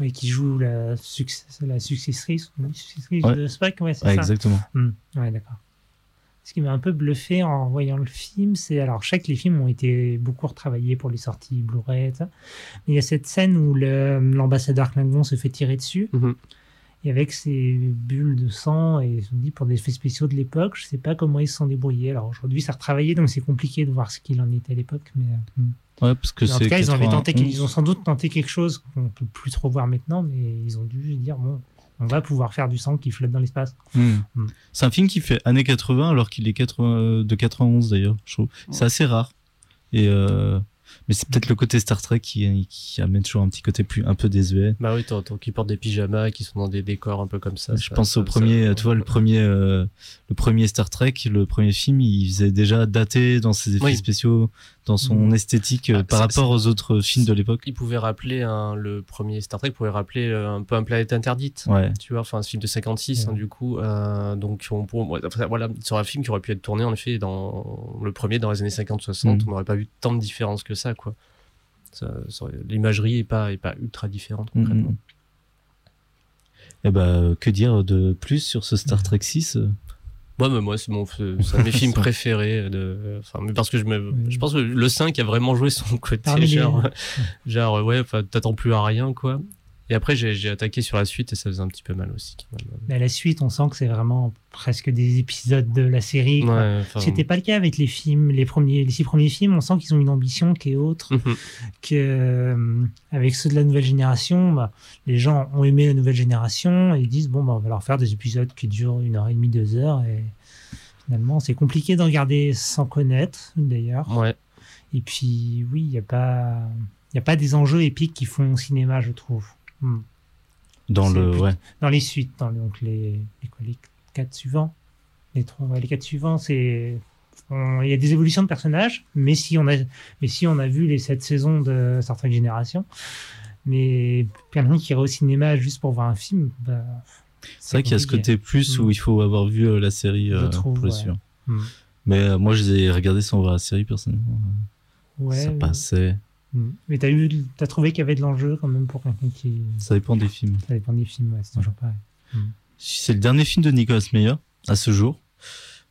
Oui, qui joue la, success, la successrice, successrice Ouais. de Spock, ouais, c'est Ouais, ça. exactement. Ouais, d'accord. Ce qui m'a un peu bluffé en voyant le film, c'est alors je sais que les films ont été beaucoup retravaillés pour les sorties Blu-ray, et ça, mais il y a cette scène où l'ambassadeur Klingon se fait tirer dessus Mhm. Et avec ses bulles de sang et je me dis pour des effets spéciaux de l'époque, je sais pas comment ils se sont débrouillés. Alors aujourd'hui, c'est retravaillé donc c'est compliqué de voir ce qu'il en était à l'époque, mais euh. Ouais, parce que en tout cas, ils, avaient tenté, 91. ils ont sans doute tenté quelque chose qu'on peut plus trop voir maintenant, mais ils ont dû se dire bon, on va pouvoir faire du sang qui flotte dans l'espace. Hmm. Hmm. C'est un film qui fait années 80 alors qu'il est 80, de 91 d'ailleurs, je trouve. C'est assez rare. Et euh, mais c'est peut-être le côté Star Trek qui, qui amène toujours un petit côté plus un peu désuet. Bah oui, tant, qu'ils portent des pyjamas, qui sont dans des décors un peu comme ça. je ça- pense ça- au ça- premier, tu vois, le premier, euh, le premier Star Trek, le premier film, il faisait déjà daté dans ses effets Oui. spéciaux, dans son esthétique euh, Ah, par rapport aux autres films de l'époque. Il pouvait rappeler le premier Star Trek pouvait rappeler euh, un peu un planète interdite. Ouais. Tu vois, enfin, ce film de 56, Ouais. hein, du coup. euh, donc, on pourrait- voilà, sur un film qui aurait pu être tourné, en effet, dans le premier, dans les années 50-60, Mm. on n'aurait pas vu tant de différence que ça, quoi. Ça- ça aurait- L'imagerie est pas, est pas ultra différente concrètement. Et bah, que dire de plus sur ce Star Trek 6 euh? Moi, mais moi, c'est mon, c'est un de mes films préférés. De, enfin, mais parce que je me, je pense que le 5 a vraiment joué son côté, Parmi les- genre, ouais, t'attends plus à rien, quoi. Et après, j'ai attaqué sur la suite et ça faisait un petit peu mal aussi. quand même. Mais à la suite, on sent que c'est vraiment presque des épisodes de la série. Ouais, C'était pas le cas avec les films, les premiers, les six premiers films. On sent qu'ils ont une ambition qui est autre Mhm. que euh, avec ceux de la nouvelle génération. Bah, les gens ont aimé la nouvelle génération et ils disent bon, bah, on va leur faire des épisodes qui durent une heure et demie, deux heures. Et finalement, c'est compliqué de regarder sans connaître, d'ailleurs. Ouais. Et puis, oui, il n'y a pas, il y a pas des enjeux épiques qui font au cinéma, je trouve. Hmm. Dans le. plus- Ouais. dans les suites, dans le- donc les, les, quoi, les quatre suivants. Les, trois, ouais, les quatre suivants, c'est. Il y a des évolutions de personnages, mais si on a, mais si on a vu les sept saisons de Star Trek Génération, mais quelqu'un qui irait au cinéma juste pour voir un film, bah, C'est vrai qu'il y a ce côté plus où il faut avoir vu euh, la série euh, trouve, pour le ouais. suivre. Mm. Mais euh, moi, je les ai regardés sans voir la série, personnellement. Ouais, ça passait. Mm. Mais t'as eu, t'as trouvé qu'il y avait de l'enjeu quand même pour quelqu'un qui. Ça dépend des films. Ça dépend des films, ouais, c'est toujours pareil. C'est le dernier film de Nicolas Meyer à ce jour.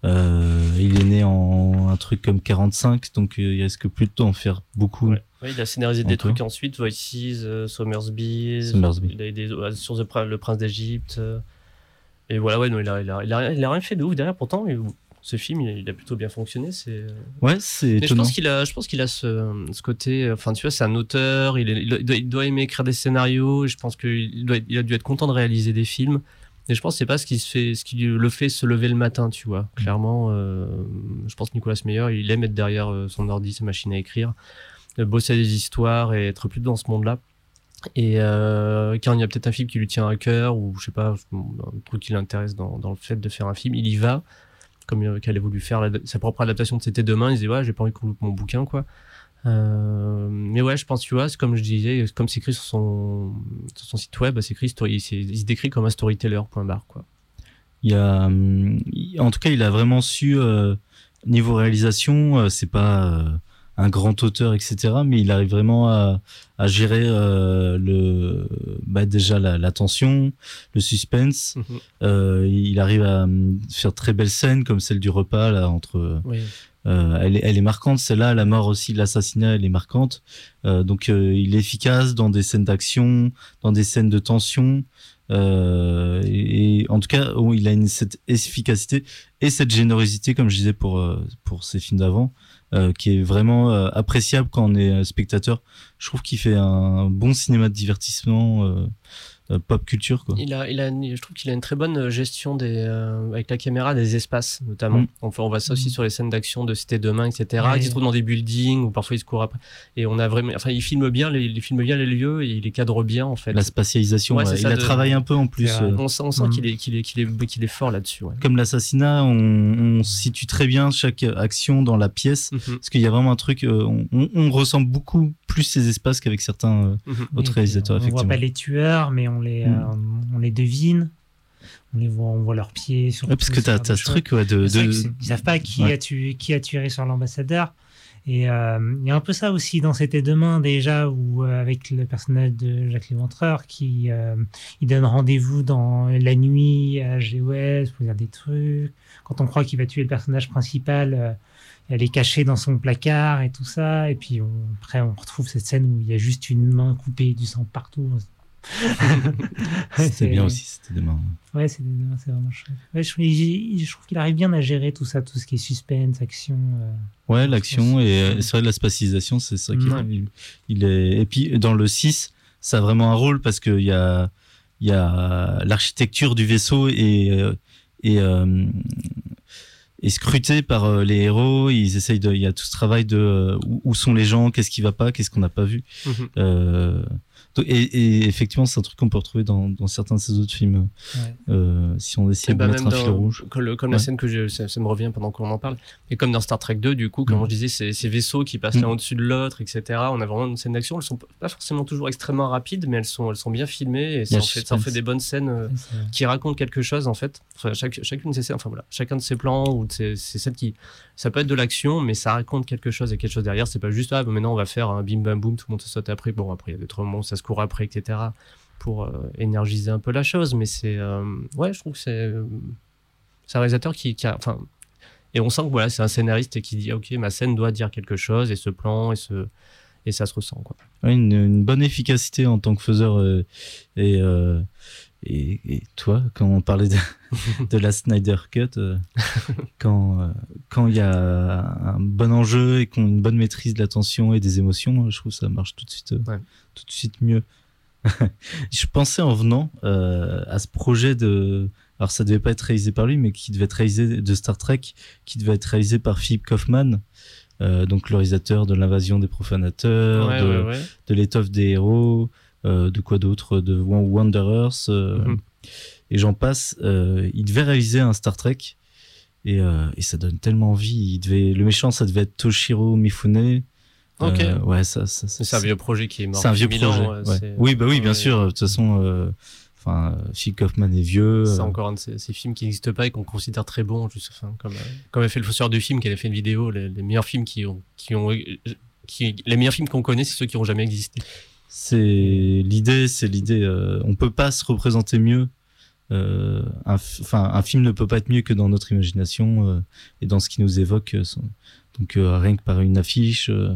Euh, il est né en un truc comme 45, donc euh, il risque plutôt d'en faire beaucoup. Ouais, il a scénarisé des trucs ensuite, Voices, euh, Somersby, Somersby. il a des sur The le Prince d'Égypte. euh, et voilà, ouais, non, il a, il, a, il, a, rien- il a rien fait de ouf derrière. Pourtant, il- ce film, il a, il a plutôt bien fonctionné. C'est. euh, Ouais, c'est Mais je pense qu'il a, je pense qu'il a ce, ce côté. Enfin, tu vois, c'est un auteur. Il, est- il doit, il aimer écrire des scénarios. et Je pense qu'il doit, il a dû être content de réaliser des films. Et je pense que c'est pas ce qui se fait, ce qui le fait se lever le matin, tu vois. Clairement, euh, je pense que Nicolas Meyer, il aime être derrière euh, son ordi, sa machine à écrire, bosser à des histoires et être plus dans ce monde-là. Et euh, quand il y a peut-être un film qui lui tient à cœur ou je sais pas, un truc qui l'intéresse dans, dans le fait de faire un film, il y va comme euh, qu'elle a voulu faire sa propre adaptation de C'était demain, il disait ouais, j'ai pas envie qu'on loupe mon bouquin quoi. Euh, mais ouais, je pense, tu vois, comme je disais, comme c'est écrit sur son, site web, c'est écrit, il se décrit comme un storyteller, point barre, quoi. Il a, hum, en tout cas, il a vraiment su euh, niveau réalisation, euh, c'est pas euh, un grand auteur, etc. Mais il arrive vraiment à, à gérer euh, le, bah, déjà la, la tension, le suspense. Mhm. Euh, il arrive à hum, faire très belles scènes comme celle du repas là entre. Oui. Euh, elle, est, elle est marquante, celle-là, la mort aussi, l'assassinat, elle est marquante. Euh, donc euh, il est efficace dans des scènes d'action, dans des scènes de tension. Euh, et, et en tout cas, oh, il a une, cette efficacité et cette générosité, comme je disais pour euh, pour ces films d'avant, euh, qui est vraiment euh, appréciable quand on est euh, spectateur. Je trouve qu'il fait un bon cinéma de divertissement, pop culture quoi. Il a, il a, une- je trouve qu'il a une très bonne gestion des, euh, avec la caméra des espaces, notamment. Mm. Enfin, on voit ça aussi sur les scènes d'action de C'était demain, etc. Ouais. Qui se trouvent dans des buildings ou parfois ils se courent après. Et on a vraiment, enfin, il filme bien les, il filme bien les lieux et il les cadre bien, en fait. La spatialisation, Ouais, il ça, a de- travaillé un peu en plus. Euh, On sent, on sent Mm. qu'il est, qu'il est, qu'il est, qu'il est fort là-dessus, ouais. comme l'assassinat, on, on situe très bien chaque action dans la pièce. Mhm. Parce qu'il y a vraiment un truc, euh, on, on- on ressent beaucoup plus ces espaces qu'avec certains euh, Mhm. autres réalisateurs, on voit effectivement. pas les tueurs, mais on les, Mm. euh, on les devine. On les voit, on voit leurs pieds. Sur Ouais, parce que t'as as ce truc ouais, de, ils savent pas qui, Ouais. a tué, qui a tiré sur l'ambassadeur. Et euh, il y a un peu ça aussi dans C'était demain déjà, où euh, avec le personnage de Jacques Léventreur qui euh, il donne rendez-vous dans la nuit à GOS pour dire des trucs. Quand on croit qu'il va tuer le personnage principal, elle est cachée dans son placard et tout ça. Et puis on- après on retrouve cette scène où il y a juste une main coupée, du sang partout. C'était C'est- bien aussi, c'était demain. Ouais, c'est c'est vraiment chouette. Ouais, je, trouve qu'il arrive bien à gérer tout ça, tout ce qui est suspense, action. euh. Ouais, l'action et euh, c'est vrai la spatialisation, c'est ça qui Ouais. il, il est. Et puis dans le 6, ça a vraiment un rôle parce qu'il y a il y a l'architecture du vaisseau et euh, et euh, est scrutée par euh, les héros. Ils essayent de. Il y a tout ce travail de euh, où, sont les gens, qu'est-ce qui va pas, qu'est-ce qu'on n'a pas vu. Mhm. Euh, Et, et effectivement, c'est un truc qu'on peut retrouver dans, dans certains de ces autres films. Ouais. euh, si on essaie Et de bah, mettre un fil rouge. Comme, le- comme Ouais. la scène que je, ça, ça me revient pendant qu'on en parle. Et comme dans Star Trek 2, du coup, comme Mm. je disais, ces, ces vaisseaux qui passent Mm. l'un au-dessus de l'autre, etc. On a vraiment une scène d'action. Elles sont pas forcément toujours extrêmement rapides, mais elles sont, elles sont bien filmées et ça en, fait, ça en suspense. fait des bonnes scènes euh, c'est- qui racontent quelque chose en fait. Enfin, chaque, chacune de ces scènes, enfin voilà, chacun de ces plans ou de ces, ces scènes qui, ça peut être de l'action, mais ça raconte quelque chose et quelque chose derrière. C'est pas juste ah, bah, maintenant on va faire un bim bam boum, tout le monde se saute après. Bon après il y a d'autres moments où ça se court après, etc. Pour euh, énergiser un peu la chose, mais c'est euh, ouais, je trouve que c'est euh, c'est un réalisateur qui, a, enfin, et on sent que voilà, c'est un scénariste qui dit ok, ma scène doit dire quelque chose et ce plan et ce et ça se ressent quoi. Une, bonne efficacité en tant que faiseur. et, et, et toi, quand on parlait de, de la Snyder Cut, euh, quand euh, quand il y a un bon enjeu et qu'on a une bonne maîtrise de l'attention et des émotions, je trouve que ça marche tout de suite, euh, Ouais. tout de suite mieux. je pensais en venant euh, à ce projet de. Alors, ça devait pas être réalisé par lui, mais qui devait être réalisé de Star Trek, qui devait être réalisé par Philip Kaufman, donc le réalisateur de l'invasion des profanateurs, Ouais, de, ouais, ouais. de l'étoffe des héros, de quoi d'autre, de Wan- Wanderers, euh, Mhm. et j'en passe. Euh, il devait réaliser un Star Trek, et, euh, et ça donne tellement envie. Il devait, le méchant, ça devait être Toshiro Mifune. Ok. Euh, ouais, ça, ça, ça- C'est un vieux projet qui est mort. c'est un vieux mille projet. ouais, Oui, bah oui, bien sûr. De toute façon, euh, enfin, Phil Kaufman est vieux. C'est euh, encore un de ces, ces films qui n'existent pas et qu'on considère très bons, juste, enfin, comme, euh, comme a fait le fausseur du film, qui avait fait une vidéo, les, les meilleurs films qui ont, qui ont, qui, les meilleurs films qu'on connaît, c'est ceux qui ont jamais existé. C'est l'idée, c'est l'idée. euh, on peut pas se représenter mieux. euh, un, enfin, un film ne peut pas être mieux que dans notre imagination euh, et dans ce qui nous évoque. euh, son- donc euh, rien que par une affiche. euh,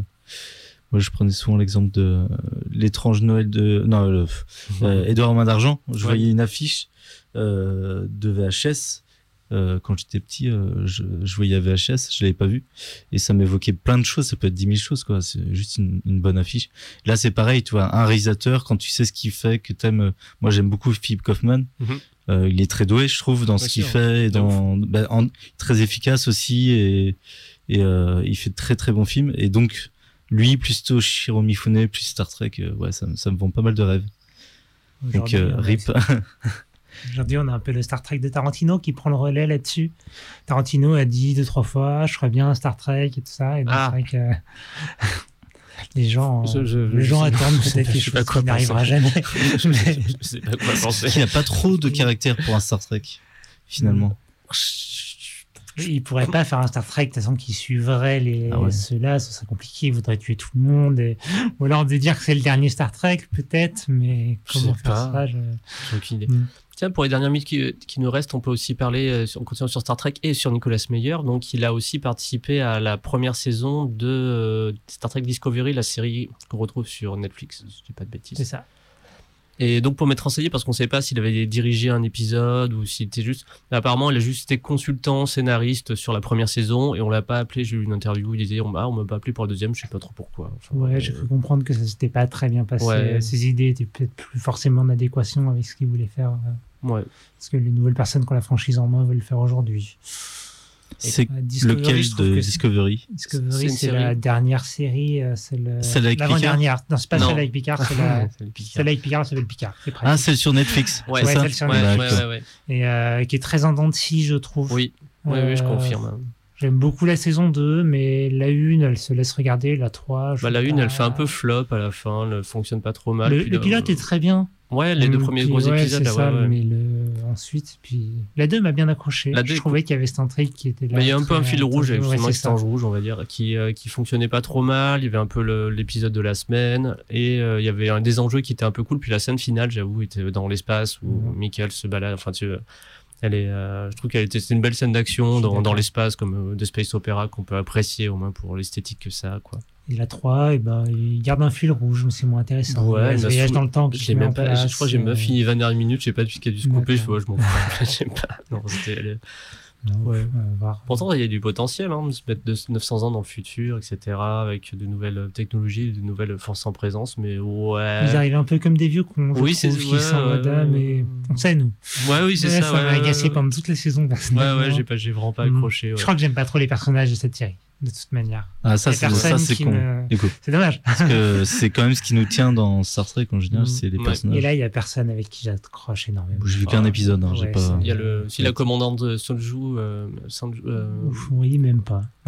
moi, je prenais souvent l'exemple de l'étrange Noël de non, le, euh, Édouard aux mains d'argent. Je Ouais. voyais une affiche euh, de VHS. Euh, quand j'étais petit, euh, je, je voyais VHS, je l'avais pas vu, et ça m'évoquait plein de choses. Ça peut être 10 000 choses, quoi. C'est juste une, une bonne affiche. Là, c'est pareil, tu vois, un réalisateur, quand tu sais ce qu'il fait, que t'aimes. euh, Moi, j'aime beaucoup Philip Kaufman. Mhm. Euh, il est très doué, je trouve, dans Bien ce qu'il fait, et dans, bah, en- très efficace aussi, et, et euh, il fait de très très bons films. Et donc, lui, plus Toshiro Mifune, plus Star Trek, euh, ouais, ça, me- ça me vend pas mal de rêves. Donc, Aujourd'hui, euh, RIP. Aujourd'hui, on a un peu le Star Trek de Tarantino qui prend le relais là-dessus. Tarantino a dit deux, trois fois, je ferais bien un Star Trek et tout ça. Et donc, Ah. c'est vrai que les gens, Je- je- les gens attendent peut-être quelque je sais pas chose quoi qui n'arrivera penser. jamais. je, je sais pas quoi penser. Il n'y a pas trop de caractère pour un Star Trek, finalement. il pourrait pas faire un Star Trek de toute façon qui suivrait les Ah ouais. ceux-là, ce serait compliqué. Il voudrait tuer tout le monde. Et... Ou alors de dire que c'est le dernier Star Trek, peut-être, mais Je comment sais faire pas. ça je- aucune idée. Mm. Tiens, pour les dernières minutes qui, qui nous restent, on peut aussi parler, euh, sur- on continue sur Star Trek et sur Nicolas Meyer. Donc, il a aussi participé à la première saison de euh, Star Trek Discovery, la série qu'on retrouve sur Netflix, si je dis pas de C'est bêtises. ça. Et donc, pour m'être renseigné, parce qu'on ne savait pas s'il avait dirigé un épisode ou s'il était juste. Mais apparemment, il a juste été consultant, scénariste sur la première saison et on l'a pas appelé. J'ai eu une interview où il disait on m'a on m'a pas appelé pour la deuxième, je sais pas trop pourquoi. Enfin, Ouais, j'ai euh, cru comprendre que ça s'était pas très bien passé. Ouais. Ses idées étaient peut-être plus forcément en adéquation avec ce qu'il voulait faire. Euh, ouais. Parce que les nouvelles personnes qui ont la franchise en main veulent le faire aujourd'hui. C'est Euh, Discovery, lequel de Discovery Discovery, c'est la dernière série, euh, c'est le- Celle avec Picard l'avant-dernière. Non, c'est pas celle avec Picard, c'est la... Celle avec Picard, elle s'appelle Picard. Ah, celle sur Netflix. Ouais, celle sur Netflix. Et euh, qui est très en dents je trouve. Oui, oui, je Euh, confirme. J'aime beaucoup la saison 2, mais la 1, elle se laisse regarder. La 3, je Bah, la sais une, pas. elle fait un peu flop à la fin, elle fonctionne pas trop mal. Le, pilote euh, est très bien. Ouais, les deux Hum, premiers puis, gros ouais, épisodes, là, ça, ouais, ouais. mais le... ensuite, puis la 2 m'a bien accroché. La je trouvais qu'il y avait cette intrigue qui était là. Mais il y a un peu un fil rouge, effectivement, rouge, on va dire, qui, euh, qui fonctionnait pas trop mal. Il y avait un peu l'épisode de la semaine et euh, il y avait un, des enjeux qui étaient un peu cool. Puis la scène finale, j'avoue, était dans l'espace où. Michael se balade. Enfin, tu, elle est, euh, je trouve qu'elle était, c'était une belle scène d'action dans, dans l'espace, comme de space opéra qu'on peut apprécier au moins pour l'esthétique que ça, a, quoi. Et la 3, et ben, il garde un fil rouge, mais c'est moins intéressant. Ouais, il voyage dans le temps Je même pas, place, crois que j'ai même euh, fini les 20 dernières minutes, je sais pas ce qui a dû se couper, je, vois, je m'en fous. Je sais pas. Non, c'était, Ouais. euh. Pourtant, il y a du potentiel, hein, de se mettre de 900 ans dans le futur, etc., avec de nouvelles technologies, de nouvelles forces en présence, mais ouais. Ils arrivent un peu comme des vieux je Oui, c'est- qui ouais, sont mode, ouais, mais on sait, nous. Ouais, oui, c'est Ouais, ça. m'a agacé pendant toutes les saisons, Ouais, ouais, j'ai vraiment pas Mm. accroché. ouais. Je crois que j'aime pas trop les personnages de cette série. De toute manière. Ah, ça, c'est ça, con. me-. C'est dommage. Parce que c'est quand même ce qui nous tient dans Star Trek en général, Mm. c'est les Ouais. personnages. Et là, il y a personne avec qui j'accroche énormément. J'ai vu qu'un épisode, hein, j'ai pas. Il y a le, si la commandante de Sonju, euh, Sonju, euh, Ouf, oui, même pas.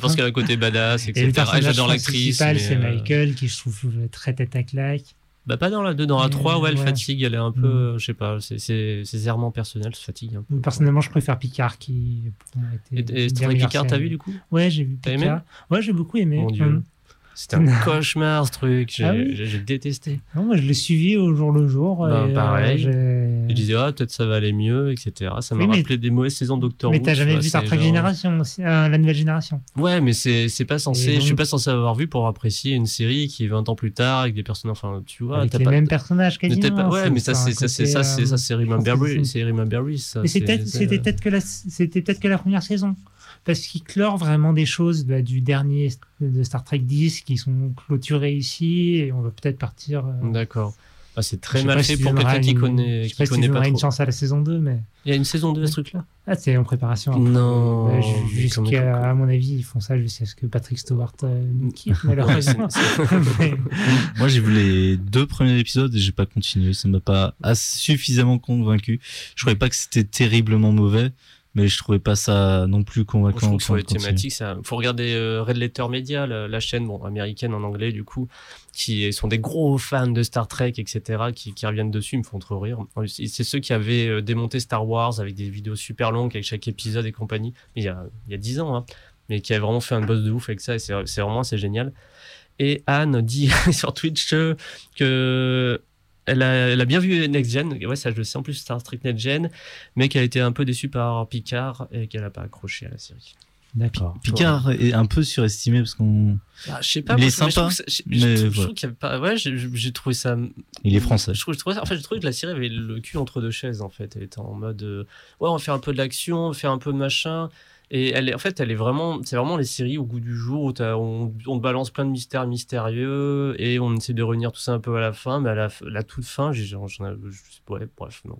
parce qu'elle a un côté badass, etc. Et le Ah, personnage J'adore l'actrice. principal, mais, c'est euh, Michael, qui je trouve très tête à claque. Bah pas dans la 2, dans la Mais, 3, ouais, elle ouais. fatigue, elle est un peu, Mm. euh, je sais pas, c'est- personnels se fatiguent un peu. Personnellement, je préfère Picard qui pour moi, Et, était et Picard, t'as vu du coup? Ouais, j'ai vu T'as aimé? Picard. Ouais, j'ai beaucoup aimé. Mon dieu. Mm. C'était un cauchemar ce truc, j'ai Ah oui j'ai- détesté. Non, moi, je l'ai suivi au jour le jour. Et, euh, pareil. Je disais, ah, peut-être ça va aller mieux, etc. Ça m'a Oui, mais- rappelé des mauvaises saisons Doctor Mais Who. t'as tu jamais vois, vu Star Trek genre- Génération, aussi, euh, la nouvelle génération? Ouais, mais c'est pas censé. Je suis pas censé avoir vu pour apprécier une série qui est 20 ans plus tard avec des personnages. Enfin, tu vois, Avec t'as les pas. mêmes personnages mais quasiment. pas- ouais, mais ça, c'est ça, c'est côté, ça, c'est euh, ça. Mais peut-être que la c'était peut-être que la première saison parce qu'il clore vraiment des choses bah, du dernier de Star Trek 10 qui sont clôturées ici et on va peut-être partir. euh, D'accord. Ah, c'est très mal fait si pour quelqu'un qui une- connaît, Je sais qui pas si connaît tu pas donneras une trop. chance à la saison 2, mais Il y a une saison 2 à ce truc-là? ah, c'est en préparation. Non, comment- Jusqu'à, à mon avis, ils font ça jusqu'à ce que Patrick Stewart euh, nous quitte, malheureusement. Mais- Moi, j'ai vu les deux premiers épisodes et j'ai pas continué. Ça m'a pas suffisamment convaincu. Je trouvais pas que c'était terriblement mauvais, mais je trouvais pas ça non plus Je convaincant. trouve au que sur les thématiques, ça, faut regarder euh, Red Letter Media, la, la chaîne bon, américaine en anglais du coup, qui sont des gros fans de Star Trek, etc., qui, qui reviennent dessus, ils me font trop rire. C'est ceux qui avaient euh, démonté Star Wars avec des vidéos super longues avec chaque épisode et compagnie, mais il y a, il y a 10 ans, hein, mais qui avaient vraiment fait un buzz de ouf avec ça, et c'est vraiment génial. Et Anne dit sur Twitch que elle a, elle a bien vu Next Gen, ouais, ça je le sais en plus Star Trek Next Gen, mais qu'elle a été un peu déçue par Picard et qu'elle n'a pas accroché à la série. D'accord. Picard est un peu surestimé parce qu'on. Ah, je sais pas, Il est je- mais je sympa, ça- j'ai- trouvé ça. Il est français. Je trouve, je trouvais, en fait, j'ai trouvé que la série avait le cul entre deux chaises, en fait. Elle était en mode. euh, ouais, on va faire un peu de l'action, on va faire un peu de machin. Et elle est, en fait, elle est vraiment. C'est vraiment les séries au goût du jour où on, on balance plein de mystères mystérieux et on essaie de réunir tout ça un peu à la fin. Mais à la, toute fin, j'ai. j'en- j'en ai- je- ouais, bref, non.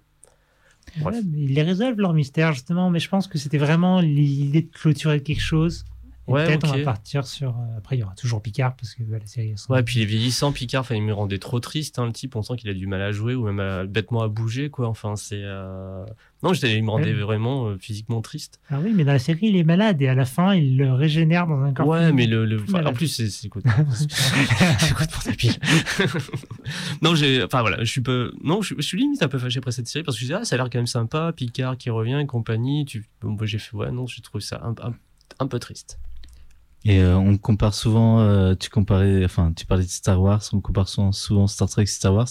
Bref. Mais ils les résolvent leur mystère justement, mais je pense que c'était vraiment l'idée de clôturer quelque chose. Ouais, peut-être on va partir sur. euh, Après, il y aura toujours Picard parce que bah, la série. sont- Ouais, puis il est vieillissant, Picard, enfin, il me rendait trop triste, hein, le type. On sent qu'il a du mal à jouer ou même à- bêtement à bouger, quoi. Enfin, c'est. euh, Non, il me rendait Ouais. vraiment euh, physiquement triste. Ah oui, mais dans la série, il est malade et à la fin, il le régénère dans un corps. Ouais, mais le. le- plus enfin, en plus, c'est. c'est- écoute pour ta pile. non, j'ai. Enfin, voilà, je suis peu. Non, je, je suis limite un peu fâché après cette série parce que je disais, ah, ça a l'air quand même sympa, Picard qui revient et compagnie. Tu... Bon, bah, j'ai fait, ouais, non, j'ai trouvé ça un, un, un peu triste. Et euh, on compare souvent, euh, tu comparais, enfin, tu parlais de Star Wars, on compare souvent, souvent Star Trek et Star Wars.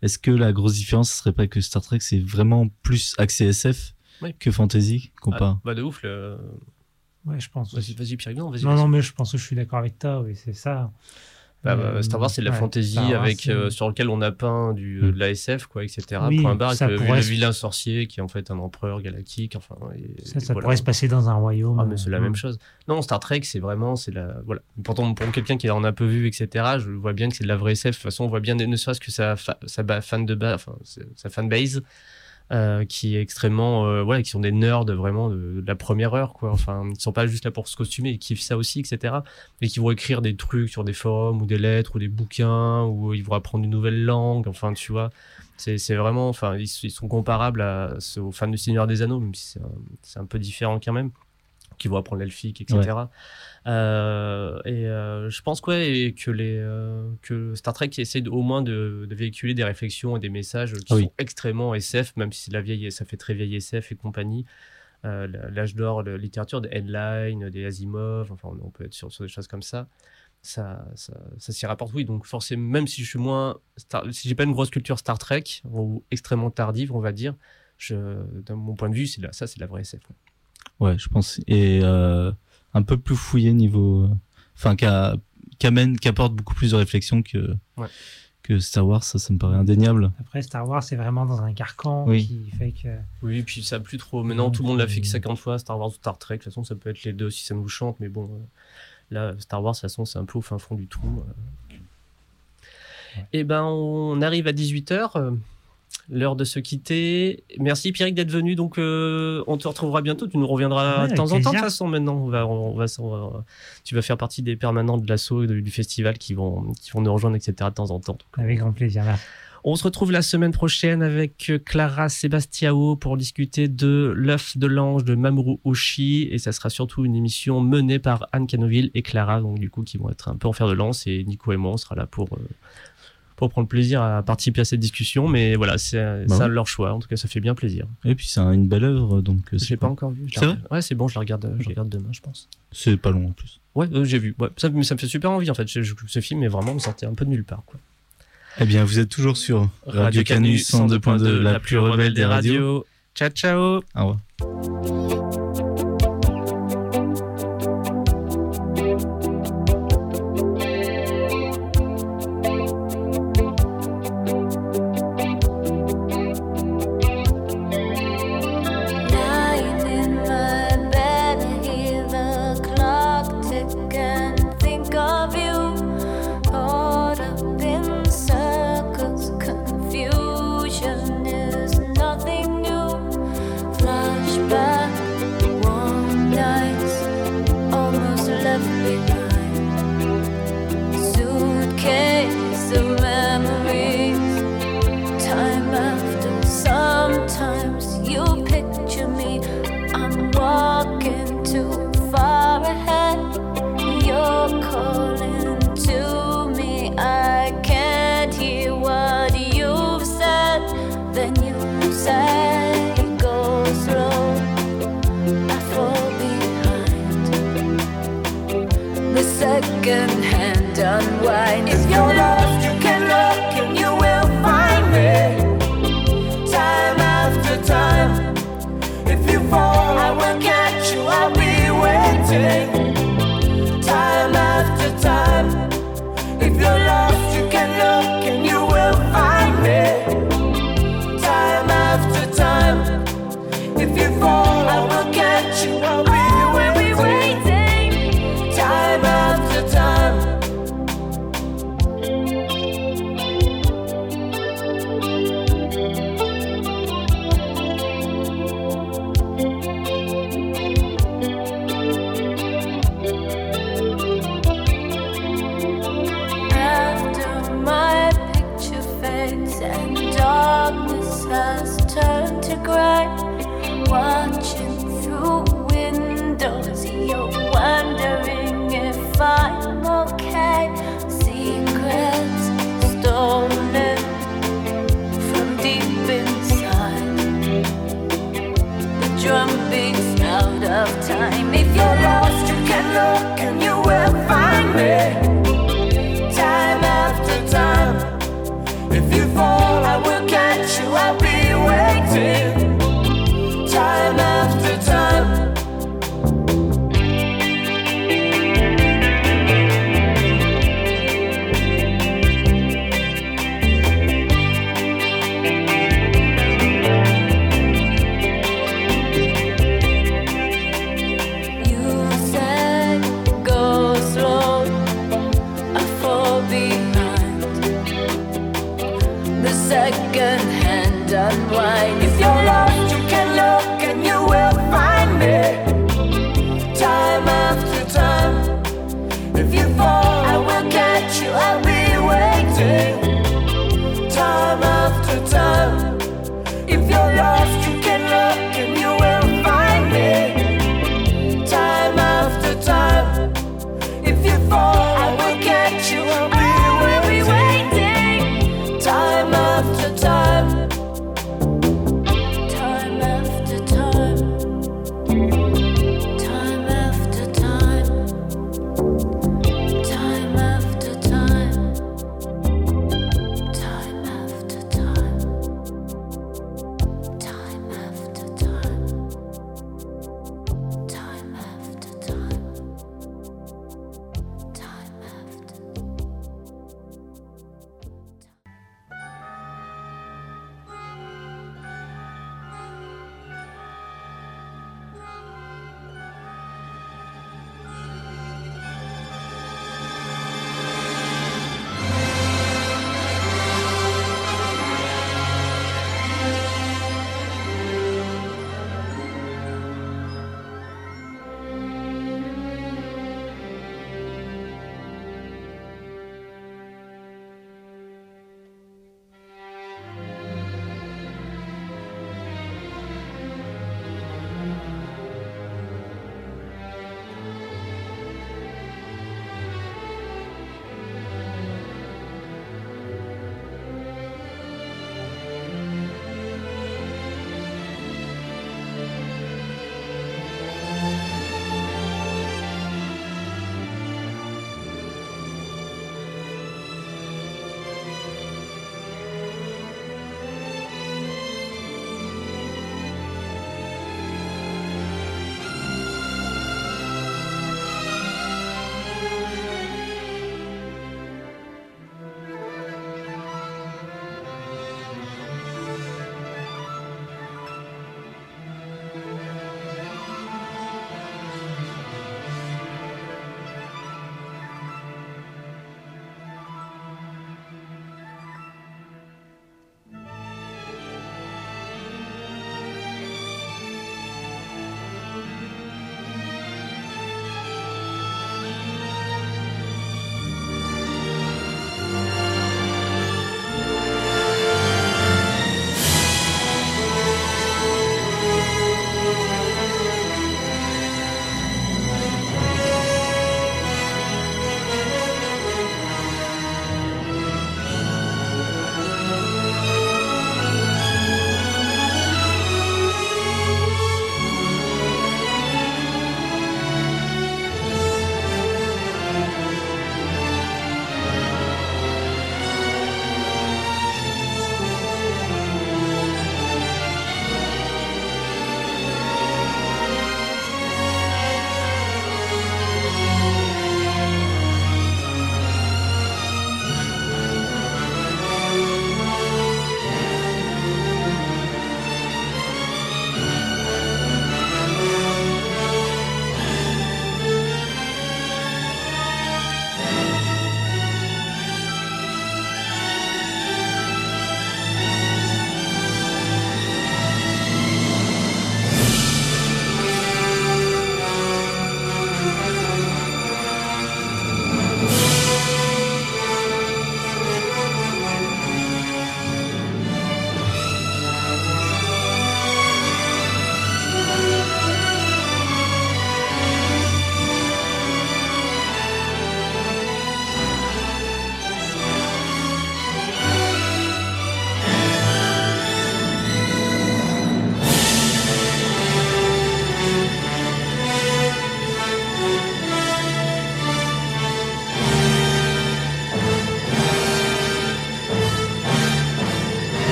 Est-ce que la grosse différence, ce serait pas que Star Trek, c'est vraiment plus axé SF Oui. que fantasy compare Ah, bah, de ouf, le. Ouais, je pense. Vas-y, vas-y, Pierre, non, vas-y. Non, non, mais je pense que je suis d'accord avec toi, oui, c'est ça. Bah, bah, Euh, Star Wars, c'est de la ouais, fantasy Wars, avec euh, sur lequel on a peint du, euh, Mm. de la SF, quoi, etc. Oui, Point barre, ça avec le, pourrait le se- vilain sorcier qui est en fait un empereur galactique. Enfin, et- Ça, et ça voilà. pourrait se passer dans un royaume. Ah, mais c'est la euh, même chose. Non, Star Trek, c'est vraiment, c'est la, voilà. Pourtant, pour quelqu'un qui en a peu vu, etc., je vois bien que c'est de la vraie SF. De toute façon, on voit bien, ne serait-ce que sa, fa- sa fan de base, enfin, sa fanbase, euh, qui est extrêmement, euh, voilà, qui sont des nerds vraiment de, la première heure, quoi. Enfin, ils sont pas juste là pour se costumer, ils kiffent ça aussi, etc. Et qui vont écrire des trucs sur des forums ou des lettres ou des bouquins ou ils vont apprendre une nouvelle langue. Enfin, tu vois, c'est vraiment, enfin, ils, sont comparables aux fans du Seigneur des Anneaux, même si c'est un peu différent quand même qui vont apprendre l'elfique, etc. Euh, et euh, je pense quoi et que les euh, que Star Trek essaie de- au moins de, de véhiculer des réflexions et des messages qui oui. sont extrêmement SF, même si c'est la vieille, ça fait très vieille SF et compagnie. Euh, L'âge d'or, la littérature des Headline, des Asimov, enfin on peut être sur, sur des choses comme ça. Ça, ça, ça s'y rapporte, oui. Donc forcément, même si je suis moins, Star- si j'ai pas une grosse culture Star Trek ou extrêmement tardive, on va dire, je, de mon point de vue, c'est ça c'est de la vraie SF. ouais. Ouais, je pense. Et euh, un peu plus fouillé niveau. Enfin, qu'a- qu'amène, qu'apporte beaucoup plus de réflexion que, Ouais. que Star Wars, ça, ça me paraît indéniable. Après, Star Wars, c'est vraiment dans un carcan Oui. qui fait que. Oui, puis ça plus trop. Maintenant, tout le monde l'a fait euh, que 50 fois, Star Wars ou Star Trek. De toute façon, ça peut être les deux si ça nous chante, mais bon, euh, là, Star Wars, de toute façon, c'est un peu au fin fond du trou. euh. Et ben, on arrive à 18h. L'heure de se quitter. Merci Pierrick d'être venu. Donc, euh, on te retrouvera bientôt. Tu nous reviendras Ouais, de temps en temps. De toute façon, maintenant, on va, on va, on va- tu vas faire partie des permanents de l'assaut du, du festival qui vont, qui vont nous rejoindre, etc. De temps en temps. Avec grand plaisir. On se retrouve la semaine prochaine avec euh, Clara Sebastiao pour discuter de l'œuf de l'ange de Mamoru Oshii et ça sera surtout une émission menée par Anne Canoville et Clara donc du coup qui vont être un peu en fer de lance et Nico et moi on sera là pour euh, pour prendre plaisir à participer à cette discussion mais voilà c'est Bah ça ouais. leur choix en tout cas ça fait bien plaisir. Et puis c'est un- une belle œuvre, donc euh, Je l'ai pas encore vu. je C'est la vrai. Ouais c'est bon je la regarde je la regarde demain je pense. C'est pas long en plus. Ouais euh, j'ai vu ouais ça, mais ça me fait super envie en fait Je- je- ce film est vraiment me sortait un peu de nulle part quoi. Eh bien, vous êtes toujours sur Radio Canu 102.2, la plus rebelle des radios. Ciao ciao. Au revoir.